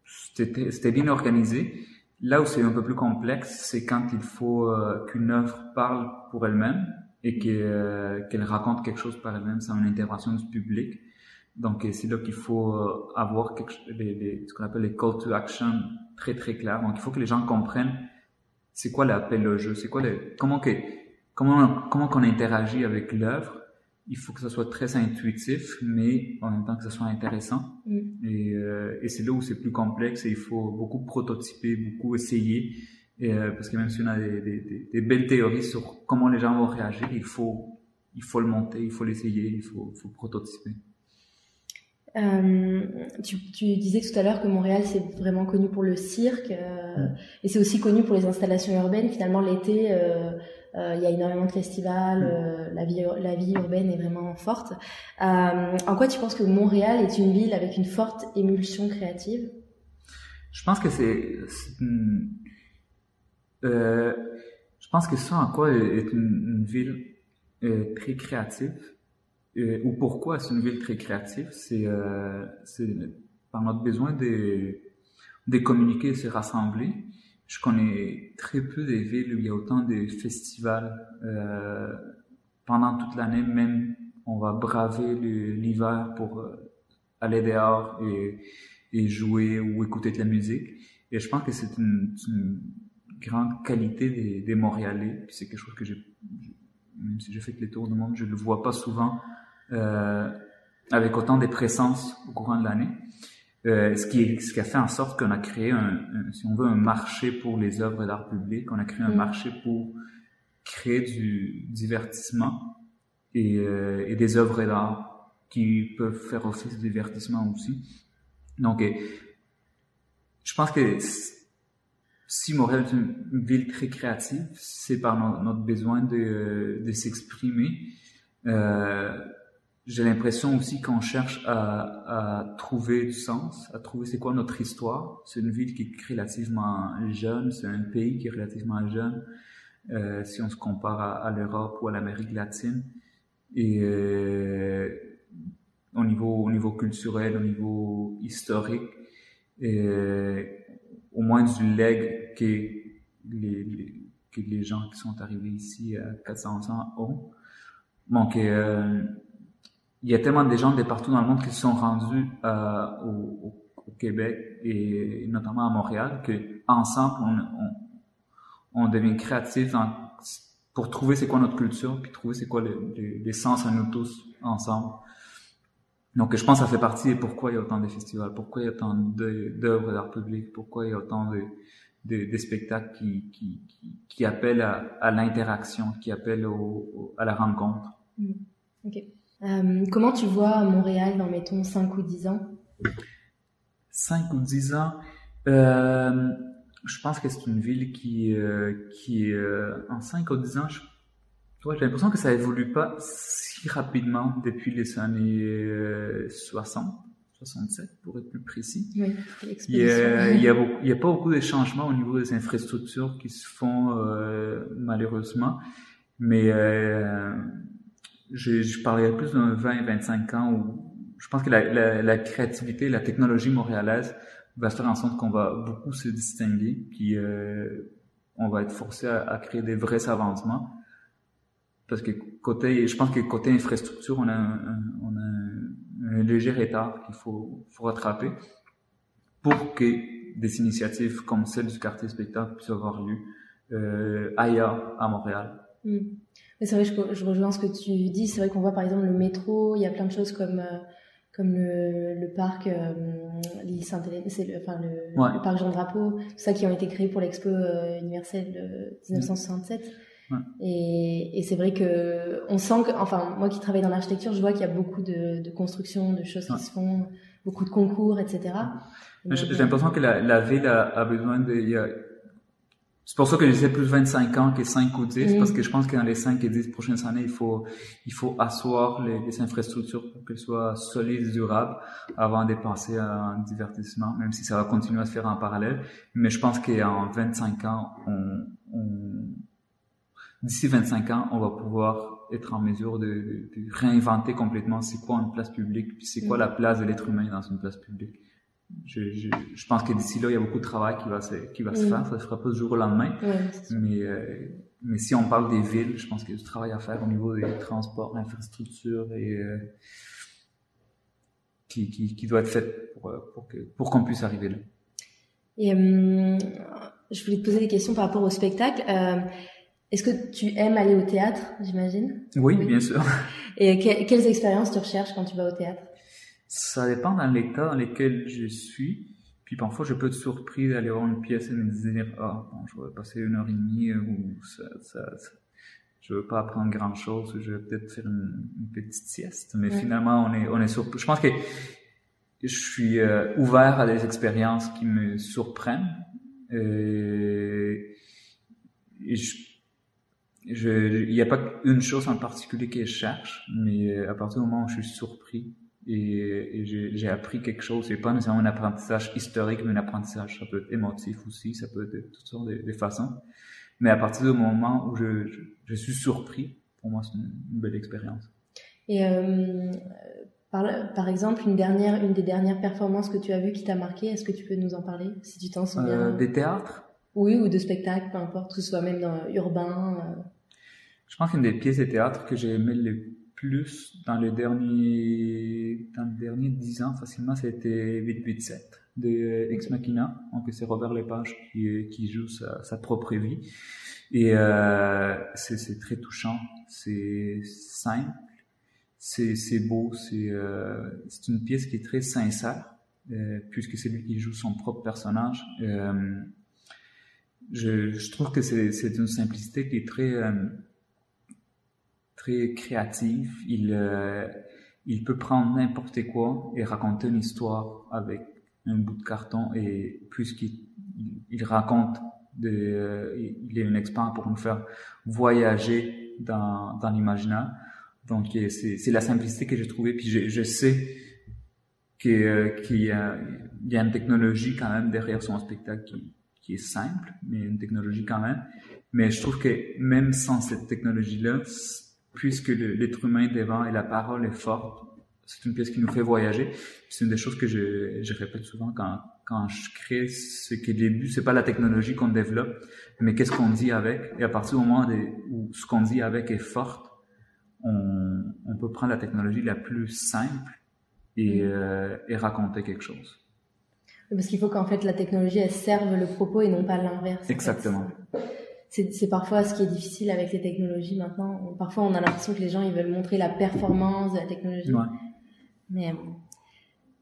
c'était bien organisé. Là où c'est un peu plus complexe, c'est quand il faut euh, qu'une œuvre parle pour elle-même et qu'elle raconte quelque chose par elle-même sans une intervention du public. Donc, c'est là qu'il faut avoir quelque, les, les, ce qu'on appelle les call to action très très clairs. Donc, il faut que les gens comprennent c'est quoi l'appel au jeu, c'est quoi le, comment que comment comment qu'on interagit avec l'œuvre. Il faut que ça soit très intuitif, mais en même temps que ça soit intéressant. Mm. Et, euh, et c'est là où c'est plus complexe et il faut beaucoup prototyper, beaucoup essayer. Et, euh, parce que même si on a des, des, des, belles théories sur comment les gens vont réagir, il faut il faut le monter, il faut l'essayer, il faut, faut prototyper. Euh, tu, tu, disais tout à l'heure que Montréal c'est vraiment connu pour le cirque euh, mm. et c'est aussi connu pour les installations urbaines. Finalement, l'été, il y a énormément de festivals, mm. euh, la, vie, la vie urbaine est vraiment forte. Euh, en quoi tu penses que Montréal est une ville avec une forte émulsion créative? Je pense que c'est... je pense que ça en quoi est une, ville très créative. ou pourquoi c'est une ville très créative, c'est par notre besoin de, de communiquer, de se rassembler je connais très peu des villes où il y a autant de festivals euh, pendant toute l'année. Même on va braver l'hiver pour euh, aller dehors et, jouer ou écouter de la musique. Et je pense que c'est une, grande qualité des, des Montréalais. C'est quelque chose que j'ai, même si j'ai fait les tours du monde, je ne le vois pas souvent euh, avec autant de présence au courant de l'année. Euh, ce, qui ce qui a fait en sorte qu'on a créé, un, si on veut, un marché pour les œuvres d'art public. On a créé un mm. marché pour créer du divertissement et, euh, et des œuvres d'art qui peuvent faire office de divertissement aussi. Donc, je pense que si Montréal est une ville très créative, c'est par notre besoin de, de s'exprimer. Euh, j'ai l'impression aussi qu'on cherche à, à, trouver du sens, à trouver c'est quoi notre histoire. C'est une ville qui est relativement jeune, c'est un pays qui est relativement jeune euh, si on se compare à, l'Europe ou à l'Amérique latine. Et euh, au niveau au niveau culturel, au niveau historique, euh, au moins du leg que les, que les gens qui sont arrivés ici à 400 ans ont. Donc, euh, il y a tellement de gens de partout dans le monde qui se sont rendus euh, au, Québec et notamment à Montréal que ensemble on, devient créatifs pour trouver c'est quoi notre culture puis trouver c'est quoi les, sens à nous tous ensemble. Donc je pense que ça fait partie de pourquoi il y a autant de festivals, pourquoi il y a autant d'œuvres d'art public, pourquoi il y a autant de, spectacles qui, appellent à, l'interaction, qui appellent à la rencontre. Mmh. Euh, comment tu vois Montréal dans, mettons, 5 ou 10 ans? 5 ou 10 ans euh, Je pense que c'est une ville qui, euh, qui euh, en 5 ou 10 ans, j'ai l'impression que ça évolue pas si rapidement depuis les années 60. 67 pour être plus précis. Oui, il y a, y a, a pas beaucoup de changements au niveau des infrastructures qui se font malheureusement, mais euh, je, je parlerais plus d'un 20-25 ans où je pense que la, la, la, créativité, la technologie montréalaise va faire en sorte qu'on va beaucoup se distinguer, puis euh, on va être forcé à, à, créer des vrais avancements. Parce que côté, je pense que côté infrastructure, on a un, on a un, un léger retard qu'il faut, faut rattraper pour que des initiatives comme celle du quartier spectacle puissent avoir lieu ailleurs à Montréal. Mm. C'est vrai, je, je, rejoins ce que tu dis. C'est vrai qu'on voit par exemple le métro, il y a plein de choses comme comme le, le parc euh, l'île Sainte-Hélène, c'est le, enfin le, parc Jean Drapeau, tout ça qui ont été créés pour l'expo euh, universelle de 1967. Ouais. Et, et c'est vrai que on sent que, enfin moi qui travaille dans l'architecture, je vois qu'il y a beaucoup de, de constructions, de choses qui se font, beaucoup de concours, etc. J'ai l'impression que la, la ville a, a besoin de, il y a, c'est pour ça que je disais plus 25 ans que 5 ou 10, parce mm. que je pense que dans les 5 et 10 prochaines années, il faut, il faut asseoir les, les infrastructures pour qu'elles soient solides durables avant de penser à un divertissement, même si ça va continuer à se faire en parallèle. Mais je pense qu'en 25 ans, on, on d'ici 25 ans, on va pouvoir être en mesure de, de, réinventer complètement c'est quoi une place publique, puis c'est quoi mm. la place de l'être humain dans une place publique je, je, je, pense que d'ici là, il y a beaucoup de travail qui va se, qui va se faire. Ça ne se fera pas du jour au lendemain. mais, euh, mais si on parle des villes, je pense qu'il y a du travail à faire au niveau des transports, l'infrastructure et euh, qui, qui, qui, doit être fait pour, pour, que, pour qu'on puisse arriver là. Et euh, je voulais te poser des questions par rapport au spectacle. Euh, Est-ce que tu aimes aller au théâtre, j'imagine? Oui, oui, bien sûr. Et que, quelles expériences tu recherches quand tu vas au théâtre? Ça dépend dans l'état dans lequel je suis. Puis parfois, je peux être surpris d'aller voir une pièce et me dire, ah, bon, je vais passer une heure et demie ou ça, ça, ça je veux pas apprendre grand chose, je vais peut-être faire une, petite sieste. Mais finalement, on est, on est surpris. Je pense que je suis euh, ouvert à des expériences qui me surprennent. Et, et je, il n'y a pas une chose en particulier que je cherche, mais à partir du moment où je suis surpris et, et j'ai appris quelque chose. C'est pas nécessairement un apprentissage historique, mais un apprentissage, ça peut être émotif aussi, ça peut être de toutes sortes de, façons. Mais à partir du moment où je, je, je suis surpris, pour moi, c'est une, belle expérience. Et euh, par, par, exemple, une dernière, une des dernières performances que tu as vues qui t'a marqué, est-ce que tu peux nous en parler, si tu t'en souviens? Euh, Des théâtres? Oui, ou de spectacles, peu importe, que ce soit même dans urbain. Euh... Je pense qu'une des pièces de théâtre que j'ai aimé le plus dans les derniers, dans les derniers 10 ans, facilement, c'était 887 de Ex Machina. Donc, c'est Robert Lepage qui, qui joue sa, propre vie. Et euh, c'est très touchant, c'est simple, c'est beau, c'est euh, une pièce qui est très sincère, euh, puisque c'est lui qui joue son propre personnage. Je, trouve que c'est une simplicité qui est très très créatif. Il, euh, il peut prendre n'importe quoi et raconter une histoire avec un bout de carton et puisqu'il il raconte de, euh, il est un expert pour nous faire voyager dans, dans l'imaginaire. Donc c'est la simplicité que j'ai trouvée. Puis je, je sais qu'il y, y a une technologie quand même derrière son spectacle qui, qui est simple, mais une technologie quand même. Mais je trouve que même sans cette technologie-là, puisque l'être humain devant et la parole est forte, c'est une pièce qui nous fait voyager. C'est une des choses que je, je répète souvent quand, quand je crée, ce qui est début, c'est pas la technologie qu'on développe, mais qu'est-ce qu'on dit avec. Et à partir du moment où ce qu'on dit avec est forte, on, on, peut prendre la technologie la plus simple et, mm. euh, et raconter quelque chose. Parce qu'il faut qu'en fait la technologie elle serve le propos et non pas l'inverse. Exactement c'est parfois ce qui est difficile avec les technologies maintenant. Parfois, on a l'impression que les gens ils veulent montrer la performance de la technologie. Ouais. Mais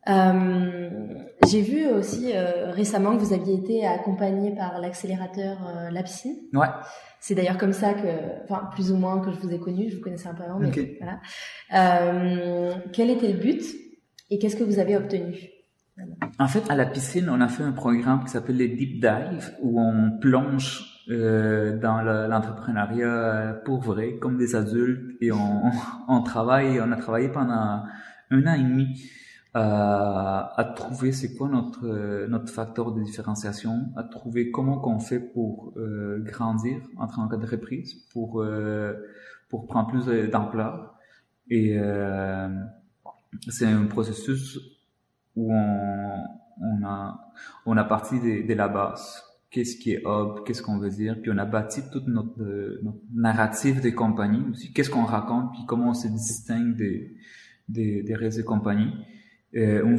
euh, j'ai vu aussi euh, récemment que vous aviez été accompagné par l'accélérateur euh, Lapsi. Ouais. C'est d'ailleurs comme ça que, enfin plus ou moins que je vous ai connu. Je vous connaissais un peu avant, mais voilà. Euh, quel était le but et qu'est-ce que vous avez obtenu? En fait, à la piscine, on a fait un programme qui s'appelle les Deep Dive où on plonge euh, dans l'entrepreneuriat pour vrai, comme des adultes, et on, on, travaille, on a travaillé pendant un an et demi à, à trouver c'est quoi notre notre facteur de différenciation, à trouver comment qu'on fait pour euh, grandir en tant qu'entreprise, pour euh, pour prendre plus d'ampleur. Et euh, c'est un processus où on, on a on a parti de la base qu'est-ce qui est hub, qu'est-ce qu'on veut dire, puis on a bâti toute notre, euh, notre narrative des compagnies aussi, qu'est-ce qu'on raconte, puis comment on se distingue des, des, des réseaux de compagnies. Et on,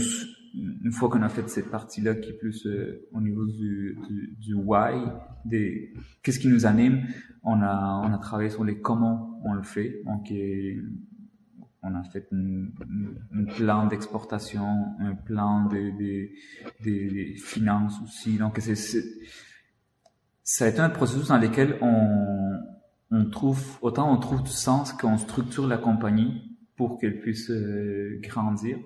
une fois qu'on a fait cette partie-là qui est plus euh, au niveau du, du, du why, des qu'est-ce qui nous anime. On a on a travaillé sur les comment on le fait. Donc on a fait un, plan d'exportation, un plan de, de, de, finances aussi. Donc c'est ça a été un processus dans lequel on on trouve autant on trouve du sens qu'on structure la compagnie pour qu'elle puisse euh, grandir.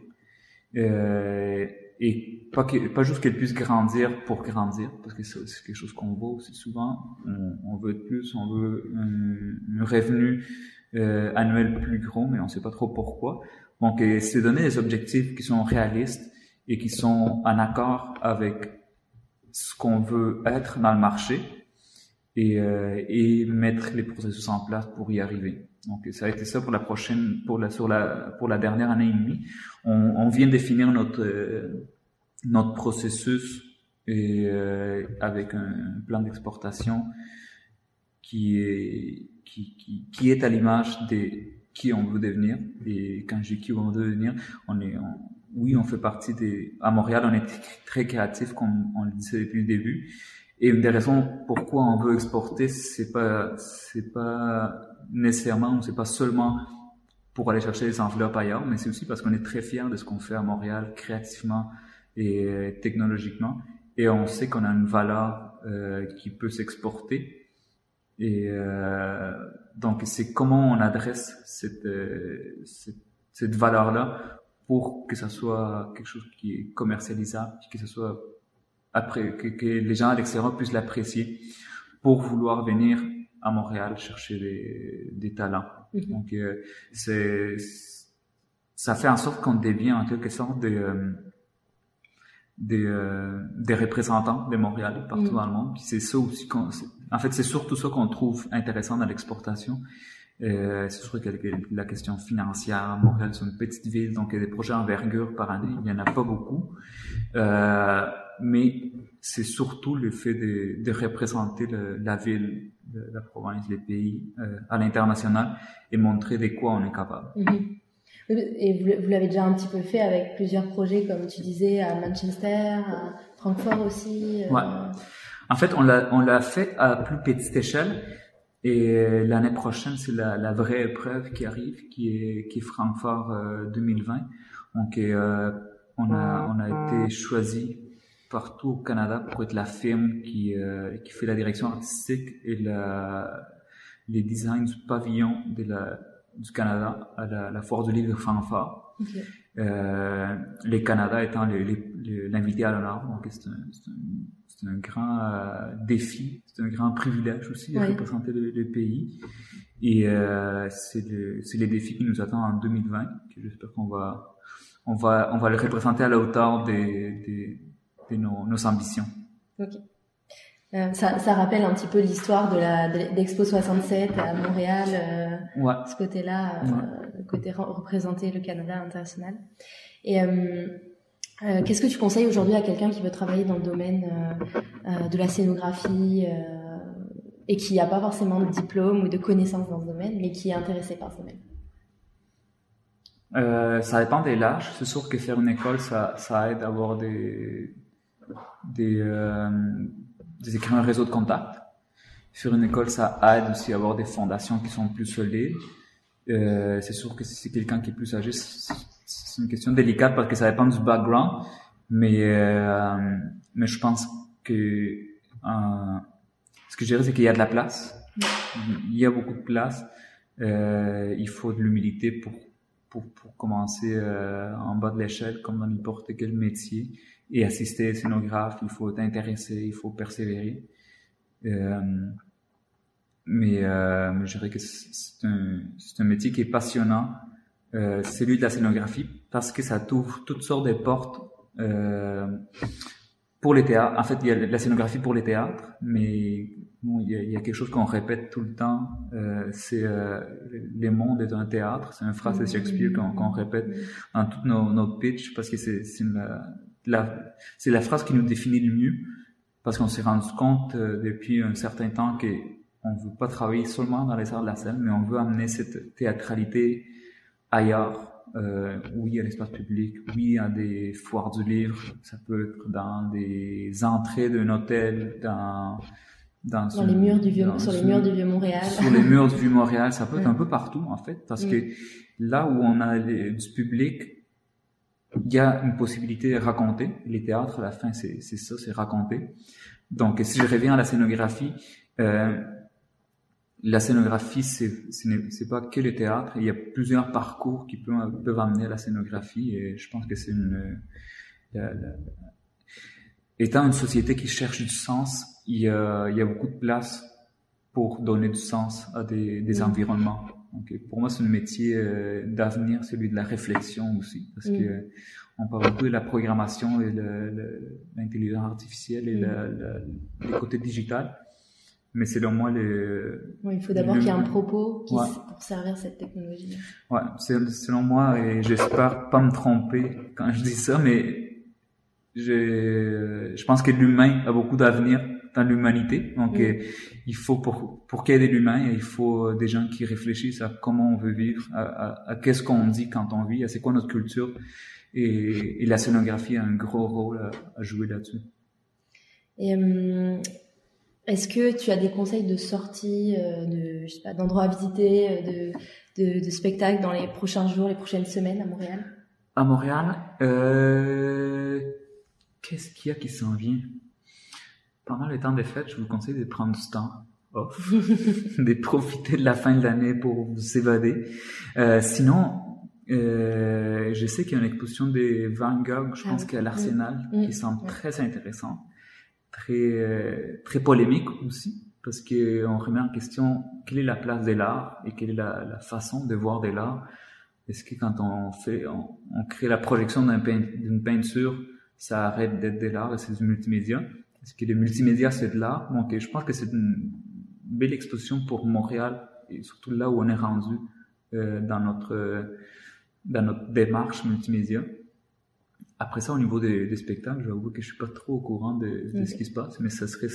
Euh, et pas, que, pas juste qu'elle puisse grandir pour grandir, parce que c'est quelque chose qu'on voit aussi souvent. On, on, veut plus, on veut un, revenu euh, annuel plus grand, mais on ne sait pas trop pourquoi. Donc, c'est donner des objectifs qui sont réalistes et qui sont en accord avec ce qu'on veut être dans le marché et, euh, et mettre les processus en place pour y arriver. Donc ça a été ça pour la prochaine, pour la sur la pour la dernière année et demie. On, on vient définir notre euh, notre processus et euh, avec un plan d'exportation qui est qui, qui, qui est à l'image des qui on veut devenir. Et quand je dis qui on veut devenir, on est oui on fait partie des à Montréal on est très créatif comme on le disait depuis le début. Et une des raisons pourquoi on veut exporter c'est pas c'est pas nécessairement, c'est pas seulement pour aller chercher les enveloppes ailleurs, mais c'est aussi parce qu'on est très fiers de ce qu'on fait à Montréal créativement et technologiquement, et on sait qu'on a une valeur euh, qui peut s'exporter. Et euh, donc c'est comment on adresse cette, euh, cette, cette valeur-là pour que ça soit quelque chose qui est commercialisable, que ce soit après que, que les gens à l'extérieur puissent l'apprécier pour vouloir venir à Montréal chercher des, des talents. Mhm. Donc, euh, c'est, ça fait en sorte qu'on devient en quelque sorte des, euh, des, euh, des représentants de Montréal partout mhm. dans le monde. c'est ça aussi qu'on, en fait, c'est surtout ça qu'on trouve intéressant dans l'exportation. Euh, c'est sûr que la question financière, Montréal c'est une petite ville, donc il y a des projets envergure par année, il n'y en a pas beaucoup. Euh, mais c'est surtout le fait de, de représenter le, la ville, la province, les pays euh, à l'international et montrer de quoi on est capable. Mhm. Et vous, vous l'avez déjà un petit peu fait avec plusieurs projets, comme tu disais, à Manchester, à Francfort aussi. Euh... Ouais. En fait, on l'a, on l'a fait à plus petite échelle. Et l'année prochaine, c'est la, la, vraie épreuve qui arrive, qui est, qui est Francfort 2020. Euh, Donc, euh, on a, on a été choisi partout au Canada pour être la firme qui, euh, qui fait la direction artistique et la, les designs du pavillon de la, du Canada à la, la Foire du Livre. Okay. Euh, les Canada étant l'invité à l'honneur. Donc c'est un, un, un, grand euh, défi, c'est un grand privilège aussi de représenter le, le, pays. Et euh, c'est le, les défis qui nous attendent en 2020, que j'espère qu'on va, on va, on va le représenter à la hauteur de nos, nos ambitions. Euh, ça, ça, rappelle un petit peu l'histoire de la d'Expo 67 à Montréal, euh, ouais. ce côté-là, euh, ouais. côté représenter le Canada international. Et euh, qu'est-ce que tu conseilles aujourd'hui à quelqu'un qui veut travailler dans le domaine de la scénographie et qui n'a pas forcément de diplôme ou de connaissances dans ce domaine, mais qui est intéressé par ce domaine? Ça dépend des l'âge. C'est sûr que faire une école, ça, ça aide à avoir des des, des écrire un réseau de contacts. Sur une école, ça aide aussi à avoir des fondations qui sont plus solides. Euh, c'est sûr que si c'est quelqu'un qui est plus âgé, c'est une question délicate parce que ça dépend du background. Mais, euh, mais je pense que euh, ce que je dirais, c'est qu'il y a de la place. Il y a beaucoup de place. Euh, il faut de l'humilité pour, pour, commencer euh, en bas de l'échelle, comme dans n'importe quel métier et assister scénographe, il faut t'intéresser, il faut persévérer. Euh, mais, euh, mais je dirais que c'est un, un, métier qui est passionnant, celui de la scénographie, parce que ça t'ouvre toutes sortes de portes pour les théâtres. En fait, il y a la scénographie pour les théâtres, mais bon, il, y a, il y a quelque chose qu'on répète tout le temps, euh, c'est euh, les mondes est un théâtre. C'est une phrase de Shakespeare qu'on répète dans toutes nos, nos pitchs, parce que c'est la phrase qui nous définit le mieux parce qu'on s'est rendu compte euh, depuis un certain temps que on veut pas travailler seulement dans les arts de la scène, mais on veut amener cette théâtralité ailleurs. Euh, oui, à l'espace public, oui, à des foires du livre, ça peut être dans des entrées d'un hôtel, dans dans, les murs du vieux, sur les murs du vieux Montréal. Sur les murs du vieux Montréal, ça peut être un peu partout en fait, parce que là où on a du public, il y a une possibilité de raconter. Les théâtres, à la fin, c'est ça, c'est raconter. Donc, si je reviens à la scénographie, euh, la scénographie, c'est pas que le théâtre. Il y a plusieurs parcours qui peuvent, peuvent amener à la scénographie, et je pense que c'est une la, la, étant une société qui cherche du sens, il y a, il y a beaucoup de place pour donner du sens à des, des mm. environnements. Donc, pour moi, c'est un métier euh, d'avenir, celui de la réflexion aussi, parce mm. que on parle beaucoup de la programmation et l'intelligence artificielle et mm. le, le, côté digital. Mais selon moi, le, il faut d'abord qu'il y ait un propos qui pour servir cette technologie. Ouais, selon moi, et j'espère pas me tromper quand je dis ça, mais je, je pense que l'humain a beaucoup d'avenir dans l'humanité. Donc, il faut pour pour qu'il y ait de l'humain, il faut des gens qui réfléchissent à comment on veut vivre, à, à, qu'est-ce qu'on dit quand on vit, à c'est quoi notre culture. Et, et, la scénographie a un gros rôle à, jouer là-dessus. Et euh, est-ce que tu as des conseils de sortie, euh, de je sais pas, d'endroits à visiter, de, de, de spectacles dans les prochains jours, les prochaines semaines à Montréal? À Montréal, euh, qu'est-ce qu'il y a qui s'en vient? Pendant les temps des fêtes, je vous conseille de prendre du temps off, (laughs) de profiter de la fin de l'année pour vous évader. Euh, sinon, euh, je sais qu'il y a une exposition des Van Gogh, je pense ah, qu'à l'Arsenal, qui semble très intéressant, très euh, très polémique aussi, parce qu'on remet en question quelle est la place de l'art et quelle est la, façon de voir de l'art? Est-ce que quand on fait, on, crée la projection d'une peinture, ça arrête d'être de l'art et c'est du multimédia? Ce qui est le multimédia, c'est de là. Donc, je pense que c'est une belle exposition pour Montréal et surtout là où on est rendu euh, dans notre dans notre démarche multimédia. Après ça, au niveau des, des spectacles, j'avoue que je suis pas trop au courant de, de ce qui se passe, mais ça serait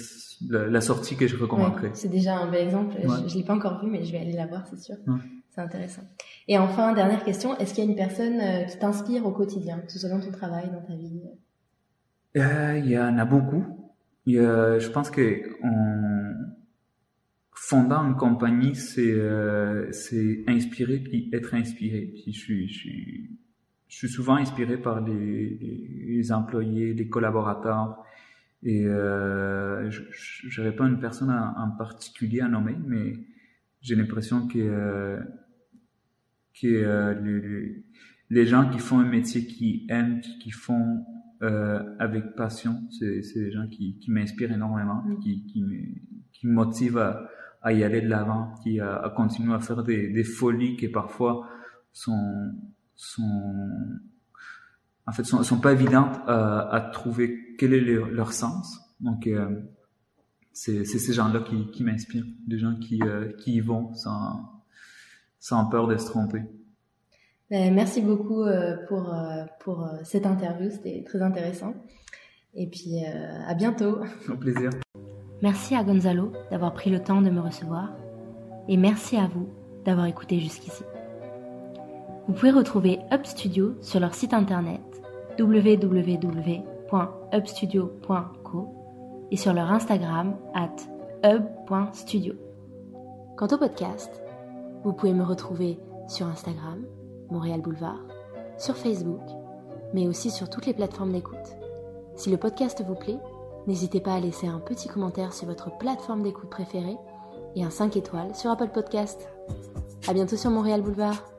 la, sortie que je recommanderais. c'est déjà un bel exemple. Je, ne l'ai pas encore vu, mais je vais aller la voir, c'est sûr. C'est intéressant. Et enfin, dernière question, est-ce qu'il y a une personne euh, qui t'inspire au quotidien, que ce soit dans ton travail, dans ta vie? Euh, Il y en a beaucoup je pense que en fondant une compagnie, c'est euh, inspirer puis être inspiré. Puis je suis, je suis, je suis souvent inspiré par les, les, employés, les collaborateurs. Et euh, je n'aurais pas une personne en, particulier à nommer, mais j'ai l'impression que, euh, que euh, les, les gens qui font un métier qu'ils aiment, qui font euh, avec passion. C'est, c'est des gens qui, qui m'inspirent énormément, mm. qui, qui, me, qui me motivent à, à y aller de l'avant, qui à, à, continuer à faire des, des folies qui parfois sont, sont en fait sont, sont pas évidentes à, à trouver quel est leur, leur sens. Donc euh, c'est, ces gens-là qui, qui m'inspirent, des gens qui, euh, qui y vont sans, sans peur de se tromper. Ben, merci beaucoup euh, pour, euh, pour euh, cette interview, c'était très intéressant. Et puis à bientôt. Au plaisir. Merci à Gonzalo d'avoir pris le temps de me recevoir. Et merci à vous d'avoir écouté jusqu'ici. Vous pouvez retrouver Up Studio sur leur site internet www.upstudio.co et sur leur Instagram at hub.studio. Quant au podcast, vous pouvez me retrouver sur Instagram, Montréal Boulevard, sur Facebook, mais aussi sur toutes les plateformes d'écoute. Si le podcast vous plaît, n'hésitez pas à laisser un petit commentaire sur votre plateforme d'écoute préférée et un 5 étoiles sur Apple Podcast. À bientôt sur Montréal Boulevard.